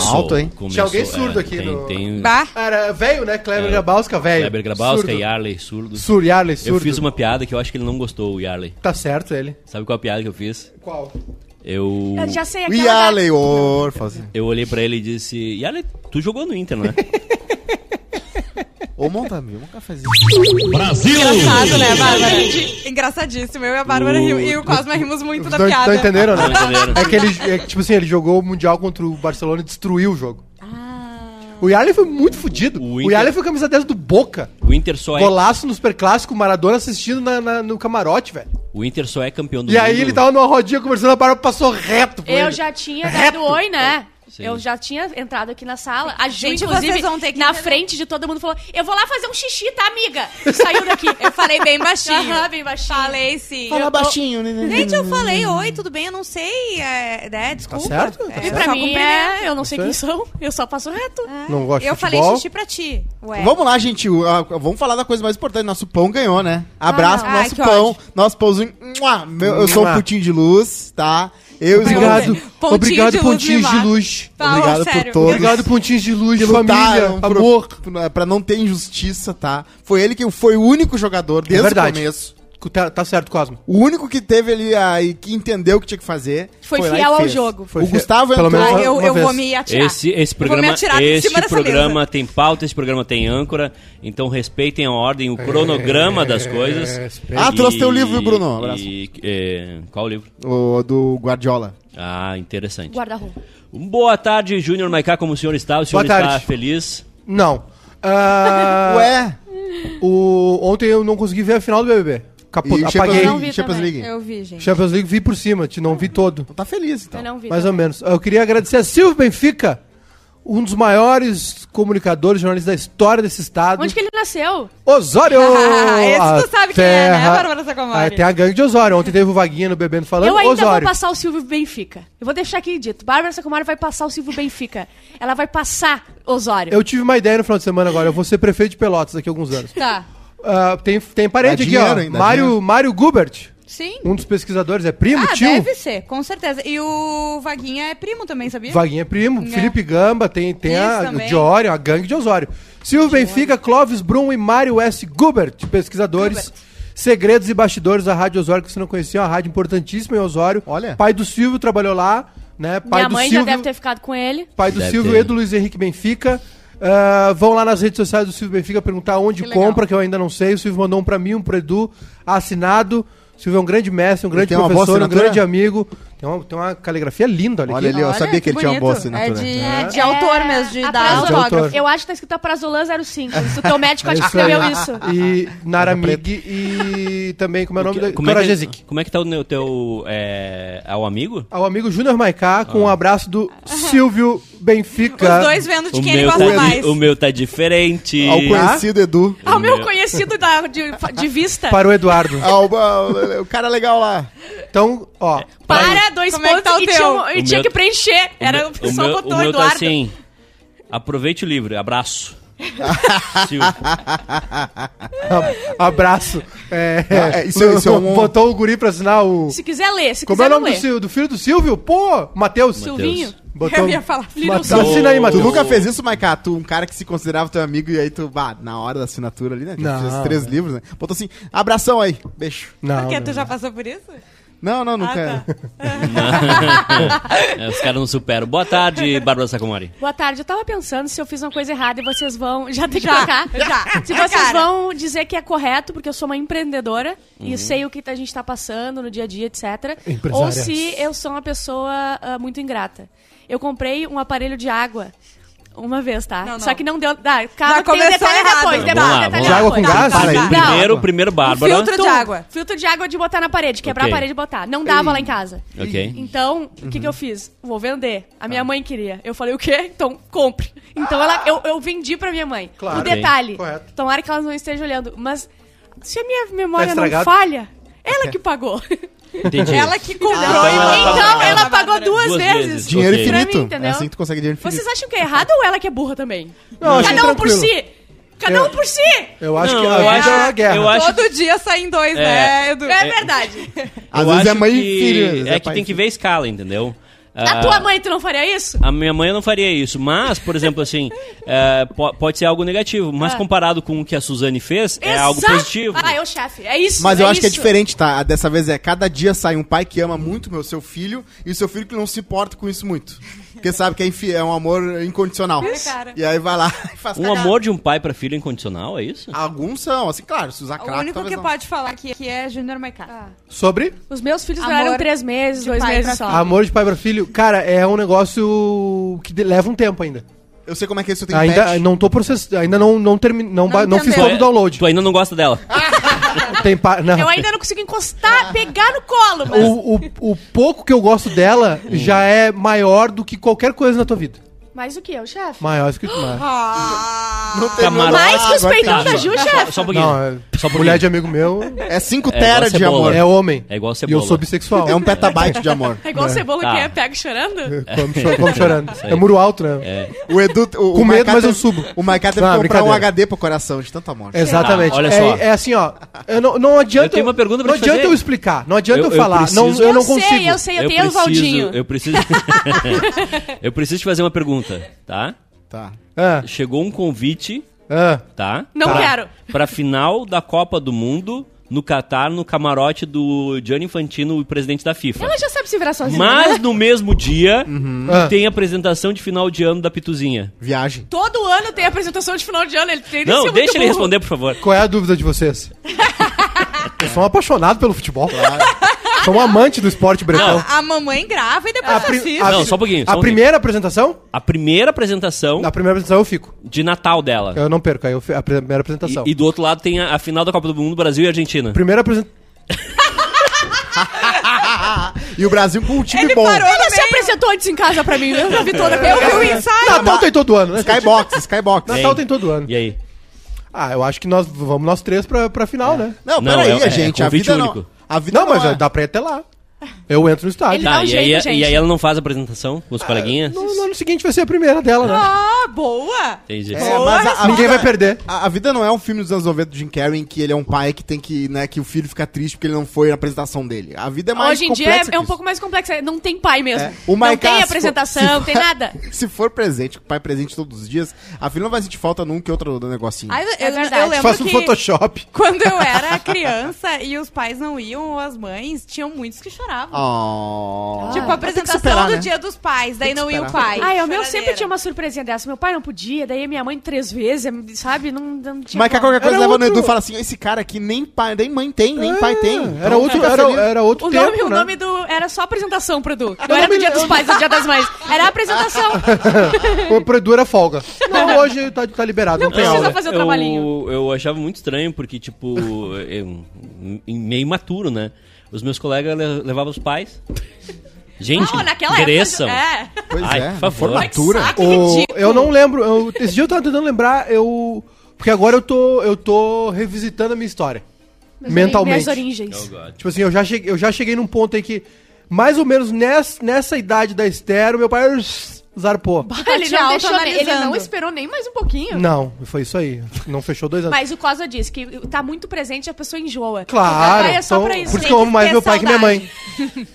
Começou. alto, hein? começou, Tinha alguém surdo é, aqui Tem, no- tem Bah. Era velho, né? Kleber É. Grabowska, velho. Kleber Grabowska Surdo. Yarley surdo. Sur, Yarley, surdo. Eu fiz uma piada que eu acho que ele não gostou, o Yarley. Tá certo ele. Sabe qual a piada que eu fiz? Qual? Eu, Eu já sei aquela. Yaley, órfãos. eu olhei pra ele e disse: Yarley, tu jogou no Inter, não é? Ô, Montamil, um cafezinho. Engraçado, né, Bárbara? Engraçadíssimo. Eu e a Bárbara O- rimos, e o Cosma rimos muito da piada. não entenderam, né? É que ele, é que, tipo assim, ele jogou o Mundial contra o Barcelona e destruiu o jogo. Ah. O Yarley foi muito fudido. O O, Inter- Yarley foi camisa 10 do Boca. O Inter só é, Golaço no Superclássico, Maradona assistindo na- na- no camarote, velho. o Inter só é campeão do E aí mundo. ele tava numa rodinha conversando, a Bárbara passou reto Eu ele. já tinha Reto. dado oi, né? Sim. Eu já tinha entrado aqui na sala. A gente, Gente, inclusive, vão ter que na entender. frente de todo mundo, falou: Eu vou lá fazer um xixi, tá, amiga? E saiu daqui. Eu falei bem baixinho. Aham, bem baixinho. Falei sim. Fala Eu- baixinho, né? Gente, eu falei, oi, tudo bem? Eu não sei, é, né? Desculpa. certo? É, Tá E eu pra só mim é. Eu não sei quem é. são, eu só passo reto. Não gosto de Eu falei futebol. xixi pra ti. Ué. Vamos lá, gente. Vamos falar da coisa mais importante. Nosso pão ganhou, né? Abraço Ah, pro ai, nosso que pão. ódio. Nosso pãozinho. Eu sou um putinho de luz, tá? Eu Obrigado. Pontinho Obrigado, de pontinhos de luz. Tá, Obrigado ó, por sério. todos. Obrigado, pontinhos de luz, que família, amor. Pra não ter injustiça, tá? Foi ele que foi o único jogador desde o verdade. começo. Tá, tá certo, Cosmo. O único que teve ali aí, que entendeu o que tinha que fazer. Foi lá e fiel ao fez. jogo. Foi o fe- Gustavo pelo entrou. menos Ah, eu, uma eu vez. vou me atirar. Esse, esse Eu vou me programa, esse programa mesa. tem pauta, esse programa tem âncora, então respeitem a ordem, o cronograma das coisas. respeita. Ah, trouxe teu livro, Bruno. Abraço. E, é, qual o livro? O do Guardiola. Ah, interessante. Guarda-roupa. Um Boa tarde, Júnior Maiká, como o senhor está? O senhor Boa está tarde. feliz? Não. Ah, Ué? o, ontem eu não consegui ver a final do BBB. Capo, E apaguei. Champions Não vi League? Champions também. League. Eu vi, gente. Champions League vi por cima, te não vi todo. Então tá feliz, então. Eu não vi. Mais ou também. menos. Eu queria agradecer a Silvio Benfica, um dos maiores comunicadores, jornalistas da história desse estado. Onde que ele nasceu? Osório! Esse A tu sabe quem é, né, terra- Bárbara Sacomori? Ah, tem a gangue de Osório. Ontem teve o Vaguinha no Bebendo falando eu ainda Osório. vou passar o Silvio Benfica. Eu vou deixar aqui dito. Bárbara Sacomori vai passar o Silvio Benfica. Ela vai passar Osório. Eu tive uma ideia no final de semana agora. Eu vou ser prefeito de Pelotas daqui a alguns anos. Tá. Ah, tem, tem parente aqui, ó. hein? Dá Mário. Mário Gubert, Sim. um dos pesquisadores. É primo, Ah, tio? deve ser, com certeza. E o Vaguinha é primo também, sabia? Vaguinha é primo, É. Felipe Gamba, tem, tem Isso a também. de a gangue de Osório. Silvio Benfica, Clóvis Brum e Mário S. Gubert, pesquisadores. Gubert. Segredos e bastidores da Rádio Osório, que você não conhecia, uma rádio importantíssima em Osório. Olha. Pai do Silvio trabalhou lá, né? Pai Minha do mãe Silvio, já deve ter ficado com ele. Pai do Deve Silvio ter. e do Luiz Henrique Benfica. Ah, vão lá nas redes sociais do Silvio Benfica perguntar onde Que compra, que eu ainda não sei. O Silvio mandou um pra mim, um pro Edu, assinado. O Silvio é um grande mestre, um grande professor, um grande amigo. Tem uma, tem uma caligrafia linda, olha, Olha aqui. ali, eu Olha, sabia que, ele tinha uma boa bonito. assinatura. É de, de É. autor mesmo, de De autógrafo. autor. Eu acho que tá escrito a Prazolan 05. Isso, o teu médico É acho que escreveu isso. E Naramig e também, como é o nome dele? Como é, que, como é que tá o teu, teu é, ao amigo? Ao amigo Júnior Maiká, com um abraço do Silvio Benfica. Os dois vendo de O quem ele meu, gosta tá, mais. o meu tá diferente. Ao conhecido Edu. Ao meu meu- conhecido da, de, de vista. Para o Eduardo. Ao, o cara legal lá. Então, ó. Para, dois Como é que pontos tá o e, teu? tinha, e O tinha meu- que preencher. O Era, meu- o pessoal meu- botou o meu Eduardo. tá assim. Aproveite o livro, abraço. Silvio. Abraço. É, Ah, é, isso- isso é um- Botou o guri pra assinar o. Se quiser ler, se Como é quiser o não nome do. Sil- do filho do Silvio? Pô, Matheus. Silvinho. Botou... Eu ia falar filho do Matheus. Silvio. Assina aí, Tu Matheus. nunca fez isso, Maiká? Tu, um cara que se considerava teu amigo e aí tu, bah, na hora da assinatura ali, né? Que Não, fez três né? livros, né? Botou assim, abração aí, beijo. Não, Por quê? não, Tu já não. passou por isso? Não, não, Ah, nunca. tá. É, os caras não superam. Boa tarde, Bárbara Sacomori. Boa tarde. Eu tava pensando se eu fiz uma coisa errada e vocês vão. Já tem que Já, trocar. já. Se Na vocês cara. vão dizer que é correto, porque eu sou uma empreendedora e sei o que a gente tá passando no dia a dia, etc. Empresária. Ou se eu sou uma pessoa ah, muito ingrata. Eu comprei um aparelho de água. Uma vez, tá? Não, não. Só que não deu. Tá, calma, Já tem começou detalhe errado. depois. Vamos lá, detalhe vamos lá. De água com gás? Tá, tá. Não. Primeiro, primeiro, Bárbara. filtro de Tu, água. Filtro de água de botar na parede, quebrar Ok. a parede e botar. Não dava lá em casa. Ok. Então, o que, que eu fiz? Vou vender. A minha mãe queria. Eu falei, o quê? Então, compre. Então, ela, eu, eu vendi pra minha mãe. Claro. O detalhe. Correto. Tomara que elas não estejam olhando. Mas, se a minha memória não estragado? falha, ela que pagou. Entendi. Ela que comprou Então e ela mandou pagou- então, ela pagou duas, Duas vezes. vezes. Dinheiro Ok. infinito. Mim, entendeu? é assim que tu consegue dinheiro infinito. Vocês acham que é errado ou ela que é burra também? Não, Cada um por si. Cada Eu- um por si. Eu acho Não, que a eu vida acho- é uma guerra. eu acho- Todo dia saem dois, É. né, Edu? É verdade. Às Eu vezes é mãe e filho. vezes É que tem e que filho. ver a escala, entendeu? A Ah, tua mãe, tu não faria isso? A minha mãe não faria isso, mas, por exemplo, assim, é, po- pode ser algo negativo, mas Ah. comparado com o que a Suzane fez, é algo Exato. positivo. Ah, eu chefe. É isso. Mas eu acho que é diferente, tá? Dessa vez é cada dia sai um pai que ama muito meu seu filho e o seu filho que não se importa com isso muito. Porque sabe que é, infi- é um amor incondicional. Isso. E aí vai lá e faz Um cagada. amor de um pai pra filho é incondicional, é isso? Alguns são, assim, claro, se usar O crack, único talvez que não. pode falar aqui, aqui é Junior Maiká. Ah. Sobre Os meus filhos Amor duraram três meses, de dois pai meses pra só. filho. amor de pai pra filho, cara, é um negócio que de- leva um tempo ainda. Eu sei como é que é isso, eu tenho Ainda pet. não tô processando, ainda não não termi, não, ba- não fiz todo o download. Tu ainda não gosta dela. Tem pa- não. Eu ainda não consigo encostar, pegar no colo, mas... O, o, o pouco que eu gosto dela já é maior do que qualquer coisa na tua vida. Mais o que, o chefe? Maior do que mais. Ah, Não. Camarote. Mais que os peitão tem. da Ju, chefe? Só um pouquinho. Não, é, Só um mulher de amigo meu É 5 É tera igual de cebola. amor. é homem. É igual E cebola. eu sou bissexual. É um petabyte de amor. É igual cebola Tá. que é, pega chorando? Como, cho- como chorando. É muro alto, né? É. O Edu... O, Com o medo, Maiká mas eu teve- subo. O Maiká teve Não, que comprar um brincadeira. HD pro coração, de tanto amor. Exatamente. Tá, olha é, só. é assim, ó. Eu não, não adianta. Eu tenho uma pergunta pra Não te adianta fazer. eu explicar. Não adianta eu, Eu- eu falar. não, eu, Eu não sei, consigo. eu sei, eu, tenho o Valdinho. Eu preciso. eu preciso te fazer uma pergunta, tá? Tá. Ah, Chegou um convite, ah. tá? Não Pra- quero. Pra final da Copa do Mundo no Catar, no camarote do Gianni Infantino, o presidente da FIFA. Ela já sabe se virar sozinha, Mas né? no mesmo dia Ah. tem a apresentação de final de ano da Pituzinha. Viagem. Todo ano tem apresentação de final de ano. Ele tem Não, deixa ele burro. responder, por favor. Qual é a dúvida de vocês? eu sou um apaixonado pelo futebol. Sou um amante do esporte bretão. a mamãe grava e depois A assiste. a- Não, só um pouquinho. só A um primeira apresentação? A primeira apresentação Na primeira apresentação eu fico. de Natal dela. Eu não perco, aí eu fi- a primeira apresentação. E, e do outro lado tem a, a final da Copa do Mundo, Brasil e Argentina. Primeira apresentação. E o Brasil com um time Ele bom. parou Ela no se meio. apresentou antes em casa pra mim. Eu já vi toda. Eu vi o ensaio. Natal tem todo ano, né? Skybox, Skybox. Natal tem todo ano. E aí? Ah, eu acho que nós vamos nós três pra, pra final, né? Não, Não, peraí, é- é gente. a convite vida único. não... A vida Não, mas é. dá pra ir até lá. Eu entro no estádio. Ele dá Tá, um e, jeito, aí, gente. e aí ela não faz a apresentação com os coleguinhas? No, no ano seguinte vai ser a primeira dela, né? Ah, boa. Entendi. É, mas a, a Ninguém vida- vai perder. A, a vida não é um filme dos anos 90 do Jim Carrey em que ele é um pai que tem que, né, que o filho fica triste porque ele não foi na apresentação dele. A vida é mais Hoje em dia complexa é, que é um isso. pouco mais complexo. Não tem pai mesmo. É, o não Maiká, tem se apresentação, for- não tem nada. Se for presente, o pai presente todos os dias, a filha não vai sentir falta num que outro negocinho. Ai, eu, É eu, verdade. eu lembro Faça um que Photoshop. quando eu era criança e os pais não iam, ou as mães, tinham muitos que Oh. Tipo, a apresentação superar, do né? dia dos pais, daí não ia o pai. Ah, o meu sempre tinha uma surpresinha dessa. Meu pai não podia, daí minha mãe três vezes, sabe? Não, não tinha Mas que qualquer coisa Era leva no outro- Edu e fala assim: esse cara aqui nem pai, nem mãe tem, nem pai tem. É, Então Era outro, era, era outro O tempo, nome, o né? nome do. Era só apresentação pro Edu. Não O era do nome dia do- dos pais, do dia das mães. Era a apresentação. O pro Edu era folga. Não, hoje tá, tá liberado, não, tem precisa aula. fazer o eu, trabalhinho. eu achava muito estranho, porque, tipo, eu, em meio imaturo, né? Os meus colegas le- levavam os pais. Gente, Não, naquela cresçam. época. É. Pois Ai, é, por favor. formatura. O- eu não lembro. Eu, esse dia eu tava tentando lembrar, eu. Porque agora eu tô, eu tô revisitando a minha história. Minhas mentalmente. Minhas origens. Oh. Tipo assim, eu já cheguei, eu já cheguei num ponto aí que, mais ou menos nessa, nessa idade da Esther, meu pai zarpou. Ele te não, deixou, nem- ele não esperou nem mais um pouquinho. Não, foi isso aí. Não fechou dois anos. Mas o Cosa disse que tá muito presente e a pessoa enjoa. Claro, O pai é só então, pra isso. por isso que eu amo mais meu pai que minha mãe.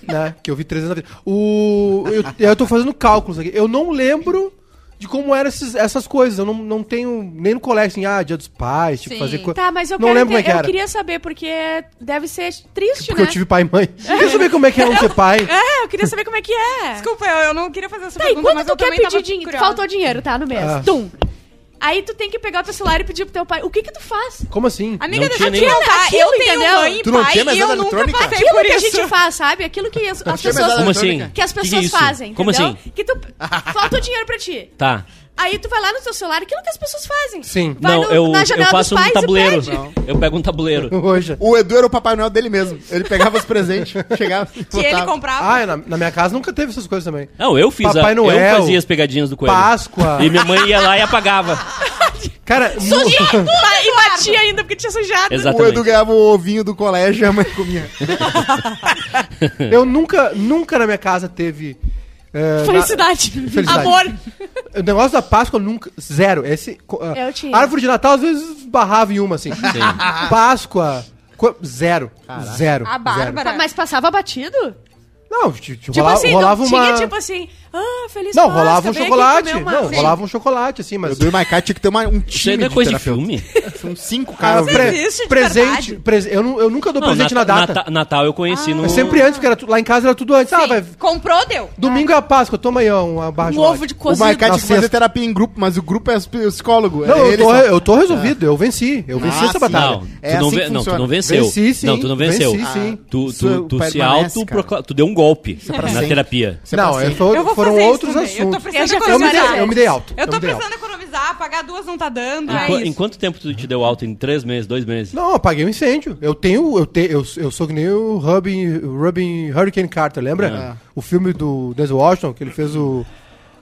né? Que eu vi três vezes na vida. O, eu, eu tô fazendo cálculos aqui. Eu não lembro de como eram esses- essas coisas. Eu não, não tenho nem no colégio, assim, ah, dia dos pais, tipo, Sim. fazer coisa. Tá, mas eu não quero lembro como é que entender- eu era. queria saber, porque deve ser triste, Porque né? eu tive pai e mãe. Eu queria saber como é que é não ter pai. É, eu queria saber como é que é. Desculpa, eu, eu não queria fazer essa Tá, pergunta, quando mas tu eu quer também pedir dinheiro, faltou dinheiro, tá, no mês. Ah. Tum. Aí tu tem que pegar o teu celular e pedir pro teu pai. O que que tu faz? Como assim? Amiga, Não deixa tinha eu nem- contar. Aquilo, Eu tenho entendeu? mãe e Tu não pai tinha e eu nunca eletrônica? passei Aquilo por que a isso. gente faz, sabe? Aquilo que as, as tinha pessoas... mesada Como assim? Que as Que que é pessoas isso? fazem, Como entendeu? assim? Que tu... Falta o dinheiro pra ti. Tá. Aí tu vai lá no teu celular, aquilo que as pessoas fazem. Sim. Vai não, no- eu, na eu janela faço dos um pais e tabuleiro. Eu pego um tabuleiro. Hoje. O Edu era o Papai Noel dele mesmo. Ele pegava os presentes, chegava e Que ele botava. comprava. Ah, na, na minha casa nunca teve essas coisas também. Não, eu fiz Papai a, Noel, Eu fazia as pegadinhas do coelho. Páscoa. E minha mãe ia lá e apagava. Cara, Ba- E batia ainda, porque tinha sujado. O Exatamente. Edu ganhava o ovinho do colégio e a mãe comia. eu nunca, nunca na minha casa teve. É, Felicidade. Felicidade. Amor. na- o negócio da Páscoa nunca. Zero. Esse, co- ah, Eu tinha. Árvore de Natal às vezes barrava em uma, assim. Páscoa. co- Zero. Zero. A Bárbara. Mas passava batido? Não, Tipo rola- assim, rolava não uma... tinha tipo assim, ah, feliz Não, Páscoa, rolava um chocolate. uma- Não, Sim. rolava um chocolate, assim, mas... Eu do Maikai tinha que ter uma, um time ainda é de coisa de filme. São cinco Ah, caras. pre- existe de presente, prese- eu, não- eu nunca dou Não, presente Nata- na data. Nata- Natal eu conheci no. É sempre antes, porque era lá em casa era tudo antes. Ah, Sim, vai. Comprou, deu. Domingo é a Páscoa, toma aí uma barra Um de ovo de O cozido. Maikai tinha que fazer terapia em grupo, mas o grupo é o psicólogo. Não, é eu tô, eu tô resolvido, eu venci. Eu venci Ah, essa batalha. Não, tu É não, assim venceu. Venci, sim. Não, tu não venceu. Sim. Tu, se auto. Tu deu um golpe pra na terapia. É Não, é, sempre. foi- Eu vou foram fazer isso outros também. Eu tô assuntos. precisando Eu já Eu me, economizar. dei, eu me dei alto. Eu tô me dei alto. precisando economizar, pagar duas não tá dando, Em, é qu- isso. em quanto tempo tu te deu alto? Em três meses, dois meses? Não, eu apaguei um incêndio. Eu tenho, eu tenho, eu, eu sou que nem o Robin, Robin Hurricane Carter, lembra? O filme do Denzel Washington, que ele fez o,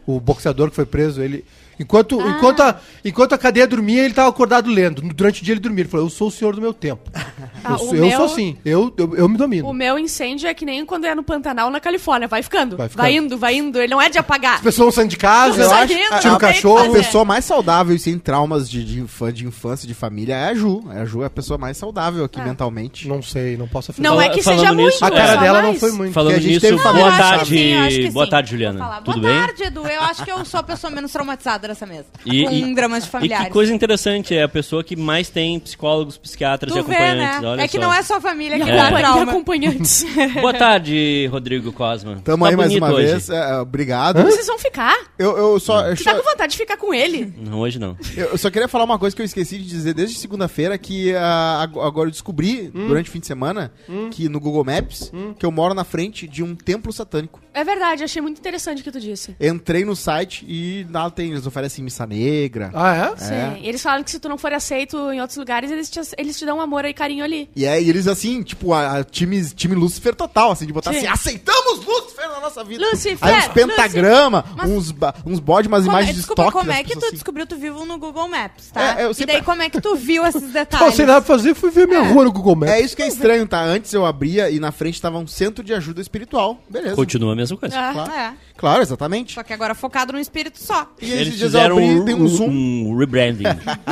o boxeador que foi preso, ele... Enquanto, Ah. enquanto, a, enquanto a cadeia dormia, ele tava acordado lendo. Durante o dia ele dormia. Ele falou, eu sou o senhor do meu tempo. Ah, eu, eu meu- sou assim. Eu, eu, eu me domino. O meu incêndio é que nem quando é no Pantanal, na Califórnia. Vai ficando. Vai Vai, ficando. indo, vai indo. Ele não é de apagar. As pessoas saindo de casa, Eu acho, rindo, tira o cachorro. A pessoa mais saudável e sem traumas de, de, infância, de infância, de família é a Ju. A Ju é a pessoa mais saudável aqui mentalmente. Não sei, não posso afirmar. Não é que falando seja nisso, muito. A cara só dela não foi muito. Falando a gente nisso, teve boa tarde, boa tarde, Juliana. Tudo Boa bem? tarde, Edu. Eu acho que eu sou a pessoa menos traumatizada dessa mesa. E- com e- dramas de E familiares. que coisa interessante, é a pessoa que mais tem psicólogos, psiquiatras Tu e vê, acompanhantes. né? Olha É que só. não é só a família que É. dá e trauma. acompanhantes. Boa tarde, Rodrigo Cosma. Tamo Tá aí mais uma hoje. vez. é, obrigado. Vocês vão ficar? Eu, eu só. Eu Você só, tá com vontade de ficar com ele? Não, hoje não. eu- eu só queria falar uma coisa que eu esqueci de dizer desde segunda-feira, que ag- agora eu descobri, durante o fim de semana, que no Google Maps, que eu moro na frente de um templo satânico. É verdade, achei muito interessante o que tu disse. Entrei no site e lá tem, eles oferecem missa negra. Ah, é? Sim. E eles falaram que se tu não for aceito em outros lugares, eles te, eles te dão amor e carinho ali. E é, e eles assim, tipo, a, a time, time Lúcifer total, assim, de botar Sim. assim, aceitamos Lúcifer na nossa vida. Lucifer, Aí uns pentagrama, Mas- uns, ba- uns bode, umas Como é- imagens de desculpa, estoque. como é que tu assim. descobriu tu vivo no Google Maps, tá? É, eu E sempre- daí como é que tu viu esses Não, detalhes? sem nada pra fazer, fui ver minha rua no Google Maps. É isso que é estranho, tá? Antes eu abria e na frente tava um centro de ajuda espiritual. Beleza. Continua a mesma coisa. Ah. Claro. É. Claro, exatamente. Só que agora focado no espírito só. E Eles fizeram abri, um, dei um zoom, um rebranding.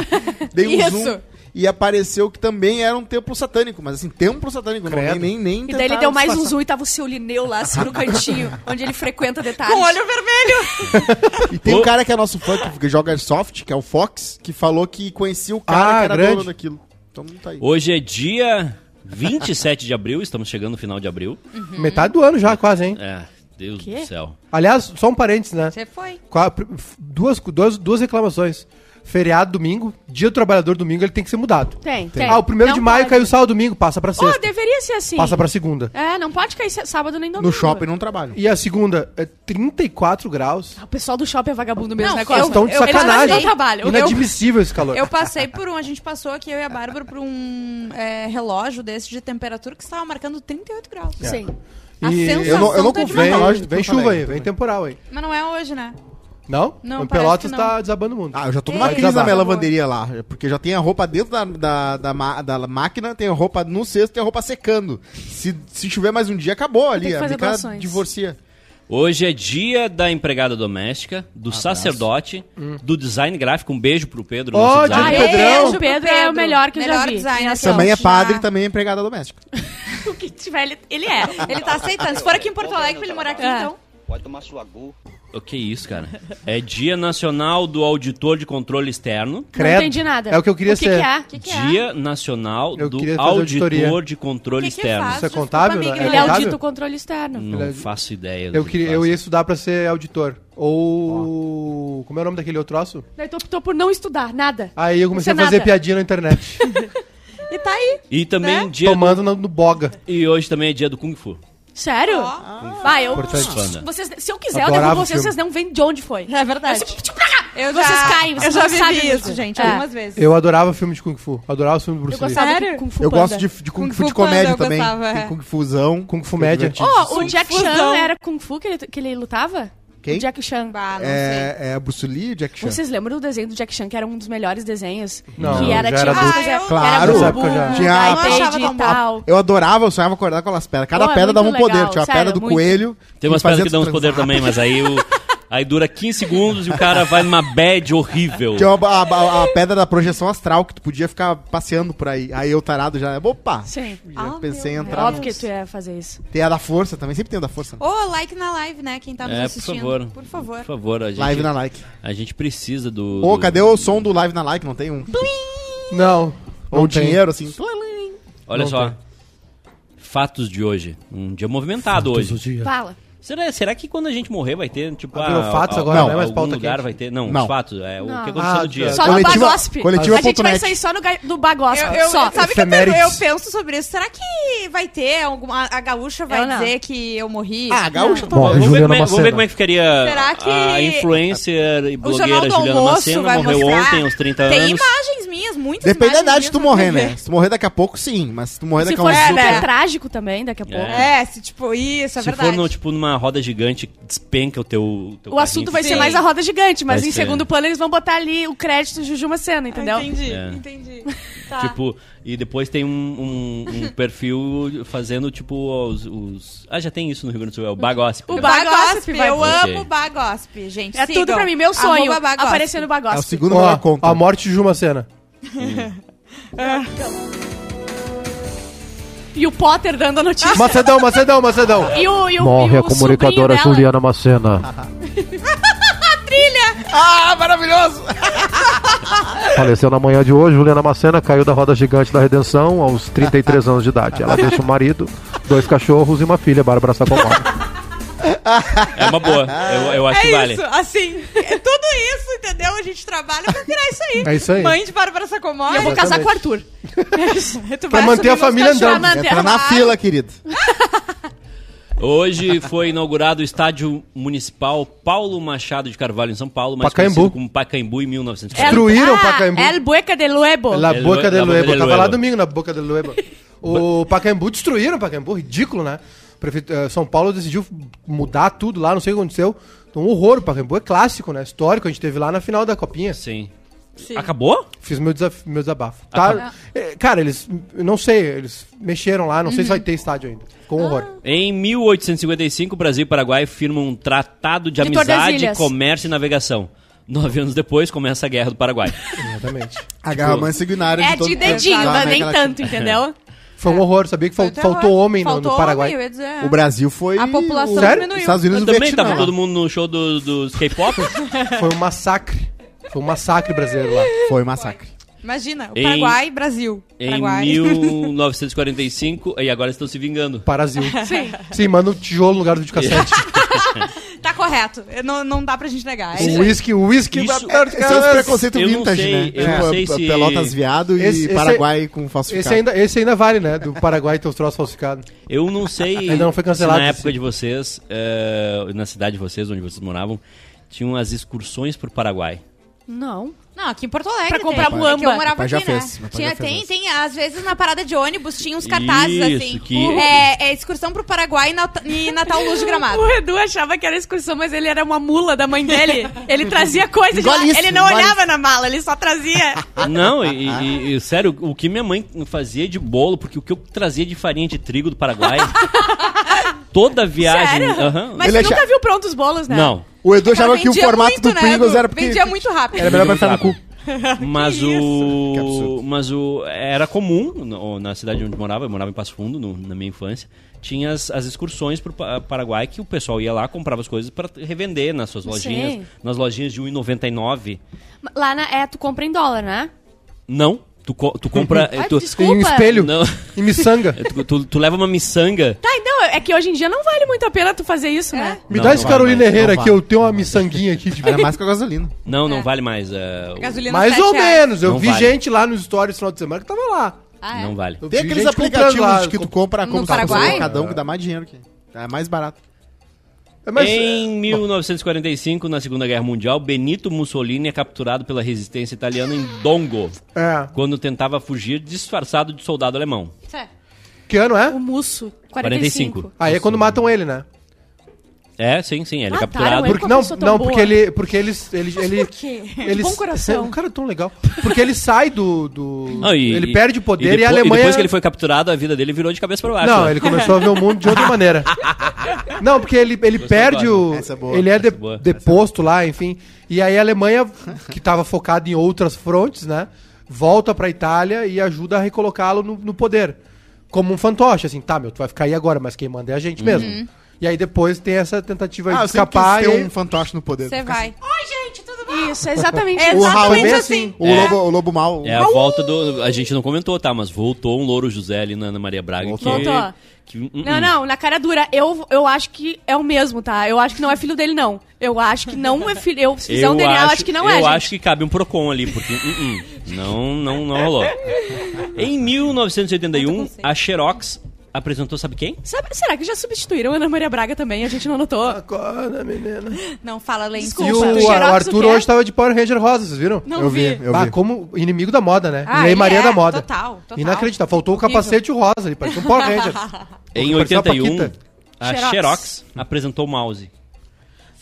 dei um Isso. zoom e apareceu que também era um templo satânico, mas assim, templo satânico, não Credo. nem, nem, nem E daí ele deu mais um zoom e tava o seu Lineu lá, assim, no cantinho, onde ele frequenta detalhes. Com olho vermelho. E tem um cara que é nosso fã, que joga Airsoft, que é o Fox, que falou que conhecia o cara Ah, que era grande. dono daquilo. Então tá aí. Hoje é dia 27 de abril, estamos chegando no final de abril. Metade do ano já, quase, hein? É, Deus Quê? do céu. Aliás, só um parênteses, né? Você foi. Duas, duas, duas reclamações. Feriado domingo, dia do trabalhador domingo, ele tem que ser mudado. Tem, tem. Ah, o primeiro Não de maio pode. caiu sábado domingo, passa pra Oh, sexta. deveria ser assim. Passa pra segunda. É, não pode cair sá- sábado nem domingo. No shopping não trabalho. E a segunda é 34 graus. O pessoal do shopping é vagabundo mesmo, Não, né, eu- Costa? Estão de eu- sacanagem. Eles não trabalham. Inadmissível esse calor. Eu passei por um. A gente passou aqui, eu e a Bárbara, por um é, relógio desse de temperatura que estava marcando 38 graus. Sim. E eu não- eu não tá confio Vem, chuva aí, vem temporal aí. Mas não é hoje, né? Não? Não, o Pelotas que não. tá desabando o mundo. Ah, eu já tô numa Ei, crise na minha lavanderia lá. Porque já tem a roupa dentro da, da, da, da máquina, tem a roupa no cesto, tem a roupa secando. Se, se chover mais um dia, acabou ali. que A doações. divorcia. Hoje é dia da empregada doméstica, do sacerdote, do design gráfico. Um beijo pro Pedro, Ó, nosso dia do designer. Pedrão. Beijo o Pedro é o melhor que eu já Melhor vi. Também é padre, também é empregada doméstica. O que tiver, ele, ele é. Ele tá aceitando. Se for aqui em Porto Alegre pra ele morar aqui, É. então. Pode tomar sua gu. O que é isso, cara? É dia nacional do auditor de controle externo. Credo. Não entendi nada. É o que eu queria o que ser. Que é? O que, que é? Dia nacional Eu do auditor auditoria. de controle que que externo. Isso é Desculpa, contábil? amiga, né? Ele É audita o controle externo. Não Ele é- faço ideia. do Eu, que queria, faz. eu ia estudar pra ser auditor. Ou. Como é o nome daquele outro troço? Daí tu optou por não estudar, nada. Aí eu comecei a fazer nada. piadinha na internet. E tá aí. E também Né? dia. do- tomando no, no boga. E hoje também é dia do Kung Fu. Sério? Ó. Vai, eu. Vocês, se eu quiser, eu Adorava derrubo o vocês, vocês não veem de onde foi. É verdade. Eu tipo, pra cá. Eu Vocês já, caem, vocês eu já sabem isso, gente, É. algumas vezes. Eu adorava filme de Kung Fu. Adorava o filme do Eu Bruce Lee. gostava Sério? do Kung Fu Eu gosto de, de Kung, Kung Fu de comédia eu também. gostava, é. Kung Fuzão. Kung Fu média. Oh, o Jack. Chan era Kung Fu que ele, que ele lutava? Quem? O Jack Chan. Ah, não sei. É, é Bruce Lee Jack Chan. Vocês lembram do desenho do Jack Chan, que era um dos melhores desenhos? Não, que era já era tipo, Ah, eu- Claro. era já. Tinha iPad e tal. Eu adorava, eu sonhava acordar com aquelas pedras. Cada Pô, é pedra dava um muito poder. legal, Tinha a pedra do muito. coelho. Tem umas pedras que dão uns poder também, mas aí o. Aí dura 15 segundos e o cara vai numa bad horrível. Que é uma- a, a- a pedra da projeção astral, que tu podia ficar passeando por aí. Aí eu tarado já, opa! Sim. Já Ah, pensei em meu entrar Óbvio que tu ia fazer isso. Tem a da força também, sempre tem a da força. Ô, like na live, né? Quem tá nos É, por assistindo. favor. Por favor. Por favor, a gente, Live na like. a gente precisa do... Ô, do- cadê o som do live na like? Não tem um? Não. Ou não tem. dinheiro, assim. Olha Não só. tem. Fatos de hoje. Um dia movimentado hoje. Fala. Será, será que quando a gente morrer vai ter, tipo, Ah, virou fatos agora, não é mais pauta lugar quente. vai ter? Não, Não. os fatos. É o Não. que aconteceu Ah, no dia. Só Coletiva- no Bagosp. coletiva a gente vai sair só no, do Bagosp. Eu, eu- só. sabe que eu, penso- Efemérides. eu penso sobre isso? Será que vai ter alguma. A gaúcha vai não. dizer que eu morri? Ah, gaúcha tá Morre Vamos ver, como é, vamos ver como é que ficaria Será que a influencer e O blogueira Jornal do Juliana Almoço Macena vai morreu mostrar. ontem aos 30 Tem anos. imagens minhas, muitas Depende da idade de tu morrer, né? Se tu morrer daqui a pouco, sim. Mas se tu morrer Se daqui a for uns... É, super né? trágico também, daqui a pouco. É, se tipo, isso, é Se verdade. for no, tipo, numa roda gigante, despenca o teu, teu O assunto vai ser mais a roda gigante, mas Vai em ser. segundo plano eles vão botar ali o crédito Juju Macena, entendeu? Ah, Entendi, É. entendi. Tá. Tipo, e depois tem um, um- um perfil fazendo, tipo, os, os- Ah, já tem isso no Rio Grande do Sul, é o Bagosp. O né? Bagosp vai- eu Ok. amo Bagosp, gente. É sigam. tudo pra mim, meu sonho. Aparecer no Bagosp. É o segundo conta. a morte de Juma Cena. E o Potter dando a notícia. Macedão, Macedão, Macedão. E o, e o, Morre e o a comunicadora. Juliana Macena. Ah, maravilhoso! Faleceu na manhã de hoje. Juliana Macena caiu da roda gigante da redenção aos 33 anos de idade. Ela deixa um marido, dois cachorros e uma filha, Bárbara Sacomori. É uma boa, eu, eu acho É que vale. isso, assim, é tudo isso, entendeu? A gente trabalha pra virar isso aí. É isso aí. Mãe de Bárbara Sacomori. E eu vou casar com o Arthur. Tu Pra manter a família andando. Pra manter na fila, querido. Hoje foi inaugurado o Estádio Municipal Paulo Machado de Carvalho, em São Paulo, mais Pacaembu. conhecido como Pacaembu em 1940. Destruíram ah, Pacaembu. El Bueca de Luebo. La boca boca Luebo. Tava lá domingo na boca del Luebo. O Pacaembu destruíram o Pacaembu, ridículo, né? Prefeito, eh, São Paulo decidiu mudar tudo lá, não sei o que aconteceu. Então, um horror. O Pacaembu é clássico, né? Histórico. A gente teve lá na final da Copinha. Sim. Sim. Acabou? Fiz meu, desaf meu desabafo. Tá? Eh, Cara, eles. Não sei, eles mexeram lá. Não sei se vai ter estádio ainda. Ficou um horror. Em 1855, Brasil e Paraguai firmam um tratado de, De amizade, comércio e navegação. Nove anos depois, começa a Guerra do Paraguai. Exatamente. A garra mais sanguinária É de todo de dedinho, é América nem tanto, entendeu? Foi um horror. Sabia que fal- Foi terror. faltou homem no, no Faltou Paraguai. homem, eu ia dizer. O Brasil foi... A população o- Sério? diminuiu. Estados Unidos e também Vietnã. tava todo mundo no show do- dos K-pop. Foi um massacre. Foi um massacre brasileiro lá. Foi um massacre. Imagina, o Em- Paraguai, Brasil. em Paraguai. 1945, e agora estão se vingando. Brasil. Sim. Sim, manda um tijolo no lugar do videocassete. Tá correto. Não, não dá pra gente negar. É O aí. whisky, o whisky. Isso- de Esse é os cabeça. preconceitos Eu não vintage, sei- né? eu não Tipo, sei se- Pelotas viado e Esse- esse Paraguai com falsificado. Esse ainda, esse ainda vale, né? Do Paraguai ter os troços falsificados. Eu não sei Ainda não foi cancelado se na época de vocês, eh, na cidade de vocês, onde vocês moravam, tinham as excursões pro Paraguai. Não. Não, aqui em Porto Alegre. Pra comprar tem. muamba. É que eu morava aqui, né? fez, Tinha, tem, tem, às vezes na parada de ônibus tinha uns cartazes Isso, assim. que- É, é excursão pro Paraguai e Nata- e Natal Luz de Gramado. O Edu achava que era excursão, mas ele era uma mula da mãe dele. Ele trazia coisa de lá. Isso, Ele não olhava na mala, ele só trazia. Não, e, e- e, sério, o que minha mãe fazia de bolo, porque o que eu trazia de farinha de trigo do Paraguai, toda viagem. Sério? Mas Ele nunca viu prontos bolos, né? Não, O Edu achava que o formato muito, do né, Pringles Edu? era porque... Vendia muito rápido. Era melhor pra no cu. mas Que o. absurdo. Mas o. Era comum no- na cidade onde eu morava, eu morava em Passo Fundo, no- na minha infância. Tinha as, as excursões pro Pa- Paraguai que o pessoal ia lá, comprava as coisas pra revender nas suas lojinhas. Sim. Nas lojinhas de 1,99. Lá na, é, tu compra em dólar, né? Não, tu, co- tu compra. Ai, tu, desculpa. Tem um espelho Não, e miçanga. tu, tu- tu leva uma miçanga. Tá, então, é que hoje em dia não vale muito a pena tu fazer isso, né? Me Não, dá não esse Carolina Herrera aqui, vale. eu tenho uma miçanguinha aqui de Era mais com a gasolina. Não, não É. vale mais. é, o- Gasolina Mais ou reais. menos. Eu Não vi vale. gente lá nos stories no final de semana que tava lá. Ah, é? Não vale. Tem aqueles aplicativos lá. que tu compra como se fosse um Mercadão que dá mais dinheiro que... É mais barato. É, mas, Em 1945, na Segunda Guerra Mundial, Benito Mussolini é capturado pela resistência italiana em Dongo, é. quando tentava fugir disfarçado de soldado alemão. Certo. Que ano é? O Musso, 45. 45. Aí é quando matam ele, né? É, sim, sim. Ele é Mataram capturado. ele? Porque, não, não porque ele. Porque eles. Ele, ele, Por quê? ele Bom coração. Um cara tão legal. Porque ele sai do. do Não, e- ele e- perde o poder e, depo- a Alemanha. depois que ele foi capturado, a vida dele virou de cabeça pra baixo. Não, né? ele começou a ver o mundo de outra maneira. Não, porque ele, ele Gostou perde o. Essa é boa, ele é, essa de- é boa, essa é deposto lá, enfim. E aí a Alemanha, que estava focada em outras frontes, né? Volta pra Itália e ajuda a recolocá-lo no, no poder. Como um fantoche, assim, tá, meu, tu vai ficar aí agora, mas quem manda é a gente mesmo. E aí depois tem essa tentativa Ah, de eu escapar quis e. ter um fantoche no poder. Você vai. assim. Isso, é exatamente É isso. O Raul Exatamente bem assim. assim. O, É. lobo, o lobo mal. É a volta do. A gente não comentou, tá? Mas voltou um louro José ali na Ana Maria Braga. Voltou. Que, Voltou. que, uh, uh, Não, não, na cara dura. Eu, eu acho que é o mesmo, tá? Eu acho que não é filho dele, não. Eu acho que não é filho. Eu, se fizer um DNA, eu acho que não é, Eu gente. acho que cabe um Procon ali, porque uh, uh, não, não, não rolou. Em 1981, a Xerox apresentou, sabe quem? Sabe- será que já substituíram a Ana Maria Braga também? A gente não notou. Acorda, menina. Não fala Desculpa. E o, o o Arthur hoje tava de Power Ranger rosa, vocês viram? Não Eu vi, vi. eu ah, vi. como inimigo da moda, né? Ah, Lei ele Maria é, da moda. total, total. Inacreditável. Faltou o capacete rosa ali, parecia um Power Ranger. Em Parecia uma 81, Paquita. a Xerox. Xerox apresentou o mouse.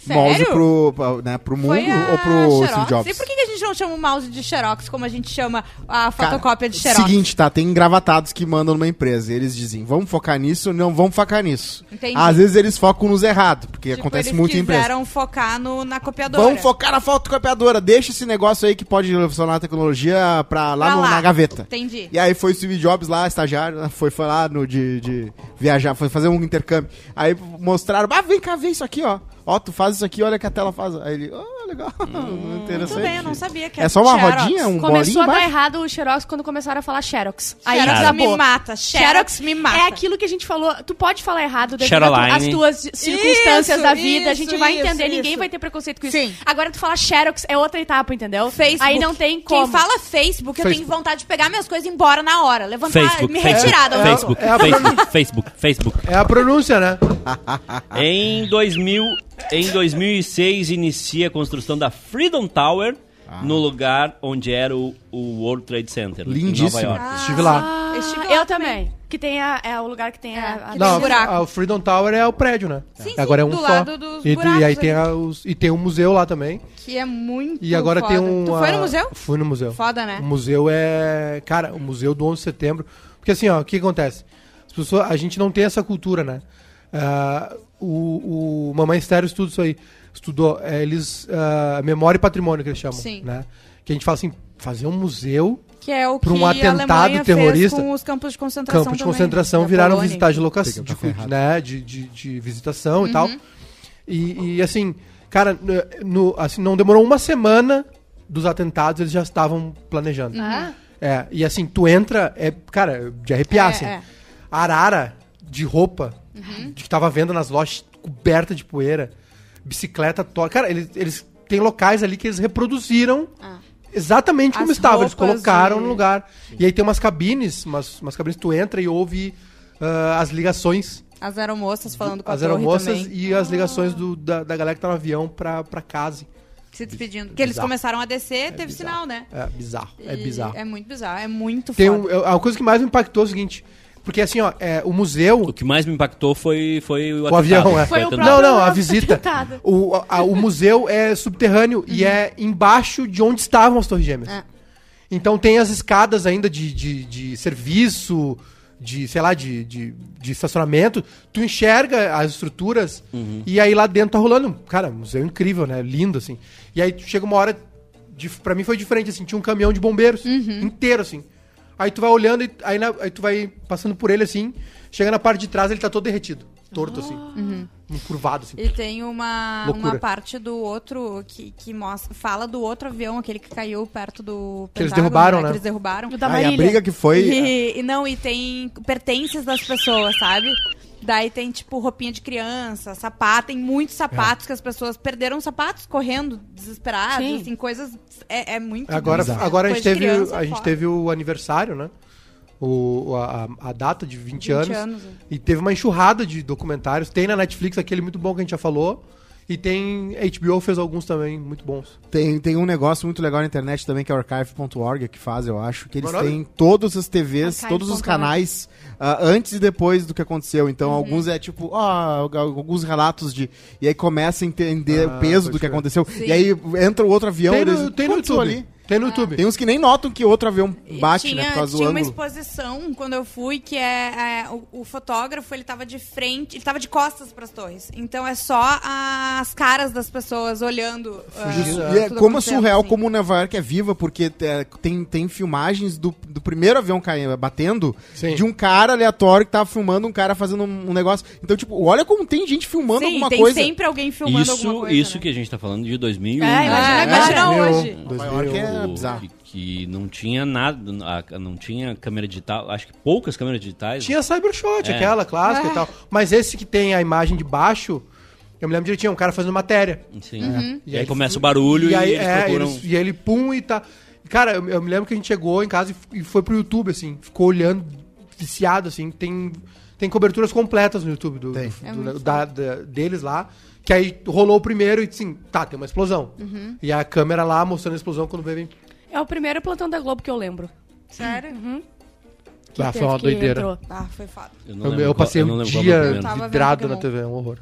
Mouse Sério? pro, pra- né, pro mundo ou pro Xerox. Steve Jobs? E por que a gente não chama o mouse de Xerox como a gente chama a fotocópia de Xerox? Seguinte, tá? Tem engravatados que mandam numa empresa. e Eles dizem, vamos focar nisso, não vamos focar nisso. Entendi. Às vezes eles focam nos errados, porque Tipo, acontece eles muito em empresa. quiseram focar no, na copiadora. Vamos focar na fotocopiadora. Deixa esse negócio aí que pode funcionar a tecnologia pra lá, Pra no- lá. na gaveta. Entendi. E aí foi o Steve Jobs lá, estagiário, foi, foi lá no, de, de viajar, foi fazer um intercâmbio. Aí mostraram, ah, vem cá, vê isso aqui, ó. Ó, tu faz isso aqui, olha que a tela faz. Aí ele, oh, legal, interessante. Tudo bem, eu não sabia que É só uma Xerox. rodinha, um Começou bolinho a dar errado o Xerox quando começaram a falar Xerox. Aí Xerox me mata. Xerox me mata. É aquilo que a gente falou. Tu pode falar errado devido às tuas circunstâncias Isso, da vida. a isso, gente vai isso, entender, ninguém vai ter preconceito com isso. Sim. Agora tu falar Xerox é outra etapa, entendeu? Facebook. Aí não tem como. Quem fala Facebook, eu tenho vontade de pegar minhas coisas e ir embora na hora. Levantar, Facebook, me retirar da Facebook, É a- Facebook, Facebook, Facebook. É a pronúncia, né? Em 2000, em 2006 inicia a construção da Freedom Tower Ah. no lugar onde era o, o World Trade Center, em Lindíssimo. Nova York. Estive lá. Ah, Estive lá eu também. também. Que tem a, é o lugar que tem a. a- que Não, tem buraco. a- o Freedom Tower é o prédio, né? Sim, sim, agora é um do só. lado dos e, buracos e aí tem a- os, e tem um museu lá também. Que é muito E agora foda. tem um. Tu foi a- no museu? Fui no museu. Foda, né? O museu é. Cara, o museu do 11 de setembro. Porque assim, ó, o que acontece? As pessoas, a gente não tem essa cultura, né? Ah, o, o Mamãe Estéreo estuda isso aí. Estudou. é, eles. ah, memória e patrimônio que eles chamam. Sim. Né? Que a gente fala assim: fazer um museu. Que é o Pra um que a atentado terrorista, fez com os campos de concentração Campos de também, concentração da viraram visitar de locação, de, né, de, de, de visitação Uhum. e tal. E, e, assim, cara, no, assim, não demorou uma semana dos atentados, eles já estavam planejando. Ah, É, e assim, tu entra, é, cara, de arrepiar, É, assim. é. Arara de roupa, Uhum. de que tava vendo nas lojas coberta de poeira, bicicleta toda. Cara, eles, eles têm locais ali que eles reproduziram Ah. exatamente como As estava. Eles colocaram e- no lugar. E aí tem umas cabines, umas, umas cabines que tu entra e ouve ah, as ligações. As aeromoças falando com as a torre aeromoças também. e as ligações do- da, da galera que tá no avião pra, pra casa. Se despedindo. Porque eles começaram a descer, teve bizarro. sinal, né? É bizarro, é E bizarro. É muito bizarro, é muito Tem foda. um, eu- a coisa que mais me impactou é o seguinte, porque assim, ó, é, o museu... O que mais me impactou foi, foi o, O avião, é. Foi o Não, não, a visita. O, a- o museu é subterrâneo e é embaixo de onde estavam as Torres Gêmeas. É. Então tem as escadas ainda de, de, de serviço, de, sei lá, de, de, de estacionamento. Tu enxerga as estruturas e aí lá dentro tá rolando. Cara, um museu incrível, né? Lindo, assim. E aí tu chega uma hora. De, pra mim foi diferente, assim. Tinha um caminhão de bombeiros inteiro, assim. Aí tu vai olhando e aí, na- aí tu vai passando por ele, assim. Chega na parte de trás, ele tá todo derretido. Torto, assim. Um curvado, assim. E tem uma, Loucura. uma parte do outro que, que mostra, fala do outro avião, aquele que caiu perto do Que eles derrubaram, né? Que eles derrubaram. Ah, e a briga que foi... E, e não, e tem pertences das pessoas, sabe? Daí tem, tipo, roupinha de criança, sapato, tem muitos sapatos que as pessoas perderam sapatos correndo, desesperadas, Sim. assim, coisas. É, é muito. Agora, bizarro. agora a, gente teve, criança, a gente teve o aniversário, né? O, a, a data de 20, 20 anos. anos, é. E teve uma enxurrada de documentários. Tem na Netflix aquele muito bom que a gente já falou. E tem. HBO fez alguns também muito bons. Tem, tem um negócio muito legal na internet também, que é o archive.org, que faz, eu acho, que eles têm todas as TVs, todos os canais, ah, antes e depois do que aconteceu. Uhum. Então, alguns é tipo, ó, alguns relatos de. E aí começa a entender Ah, o peso do que crer. aconteceu. Sim. E aí entra o outro avião Tem eles- no, tem no aconteceu YouTube. ali. Tem no YouTube. Tem uns que nem notam que outro avião bate, tinha, né, por causa do tinha uma ângulo. exposição quando eu fui que é, é, o, o fotógrafo ele tava de frente, ele tava de costas pras torres. Então é só as caras das pessoas olhando. ah, Fugindo, E é como é surreal assim. como Nova York é viva, porque é, tem, tem filmagens do, do primeiro avião caindo, batendo Sim. de um cara aleatório que tava filmando um cara fazendo um, um negócio. Então, tipo, olha como tem gente filmando Sim, alguma tem coisa. sempre alguém filmando alguma Isso, coisa. isso né? que a gente tá falando de 2001. É, imagina É, agora. imagina hoje. Nova York é 2001. bizarro. Que, que não tinha nada, não tinha câmera digital, acho que poucas câmeras digitais. Tinha Cybershot, É. aquela clássica É. e tal. Mas esse que tem a imagem de baixo, eu me lembro direitinho, um cara fazendo matéria. Sim. Uhum. E aí começa o barulho e, aí, eles é, procuram. eles- e ele pum e tá. Cara, eu, eu me lembro que a gente chegou em casa e f- e foi pro YouTube, assim, ficou olhando, viciado, assim. Tem, tem coberturas completas no YouTube do, do- É do- da- da- deles lá. Que aí rolou o primeiro e assim, tá, tem uma explosão. Uhum. E a câmera lá mostrando a explosão quando veio. É o primeiro plantão da Globo que eu lembro. Sério? Que Ah, foi uma doideira. entrou. Ah, foi foda. não Eu, eu qual- passei não um qual dia o vidrado na. TV, é um horror.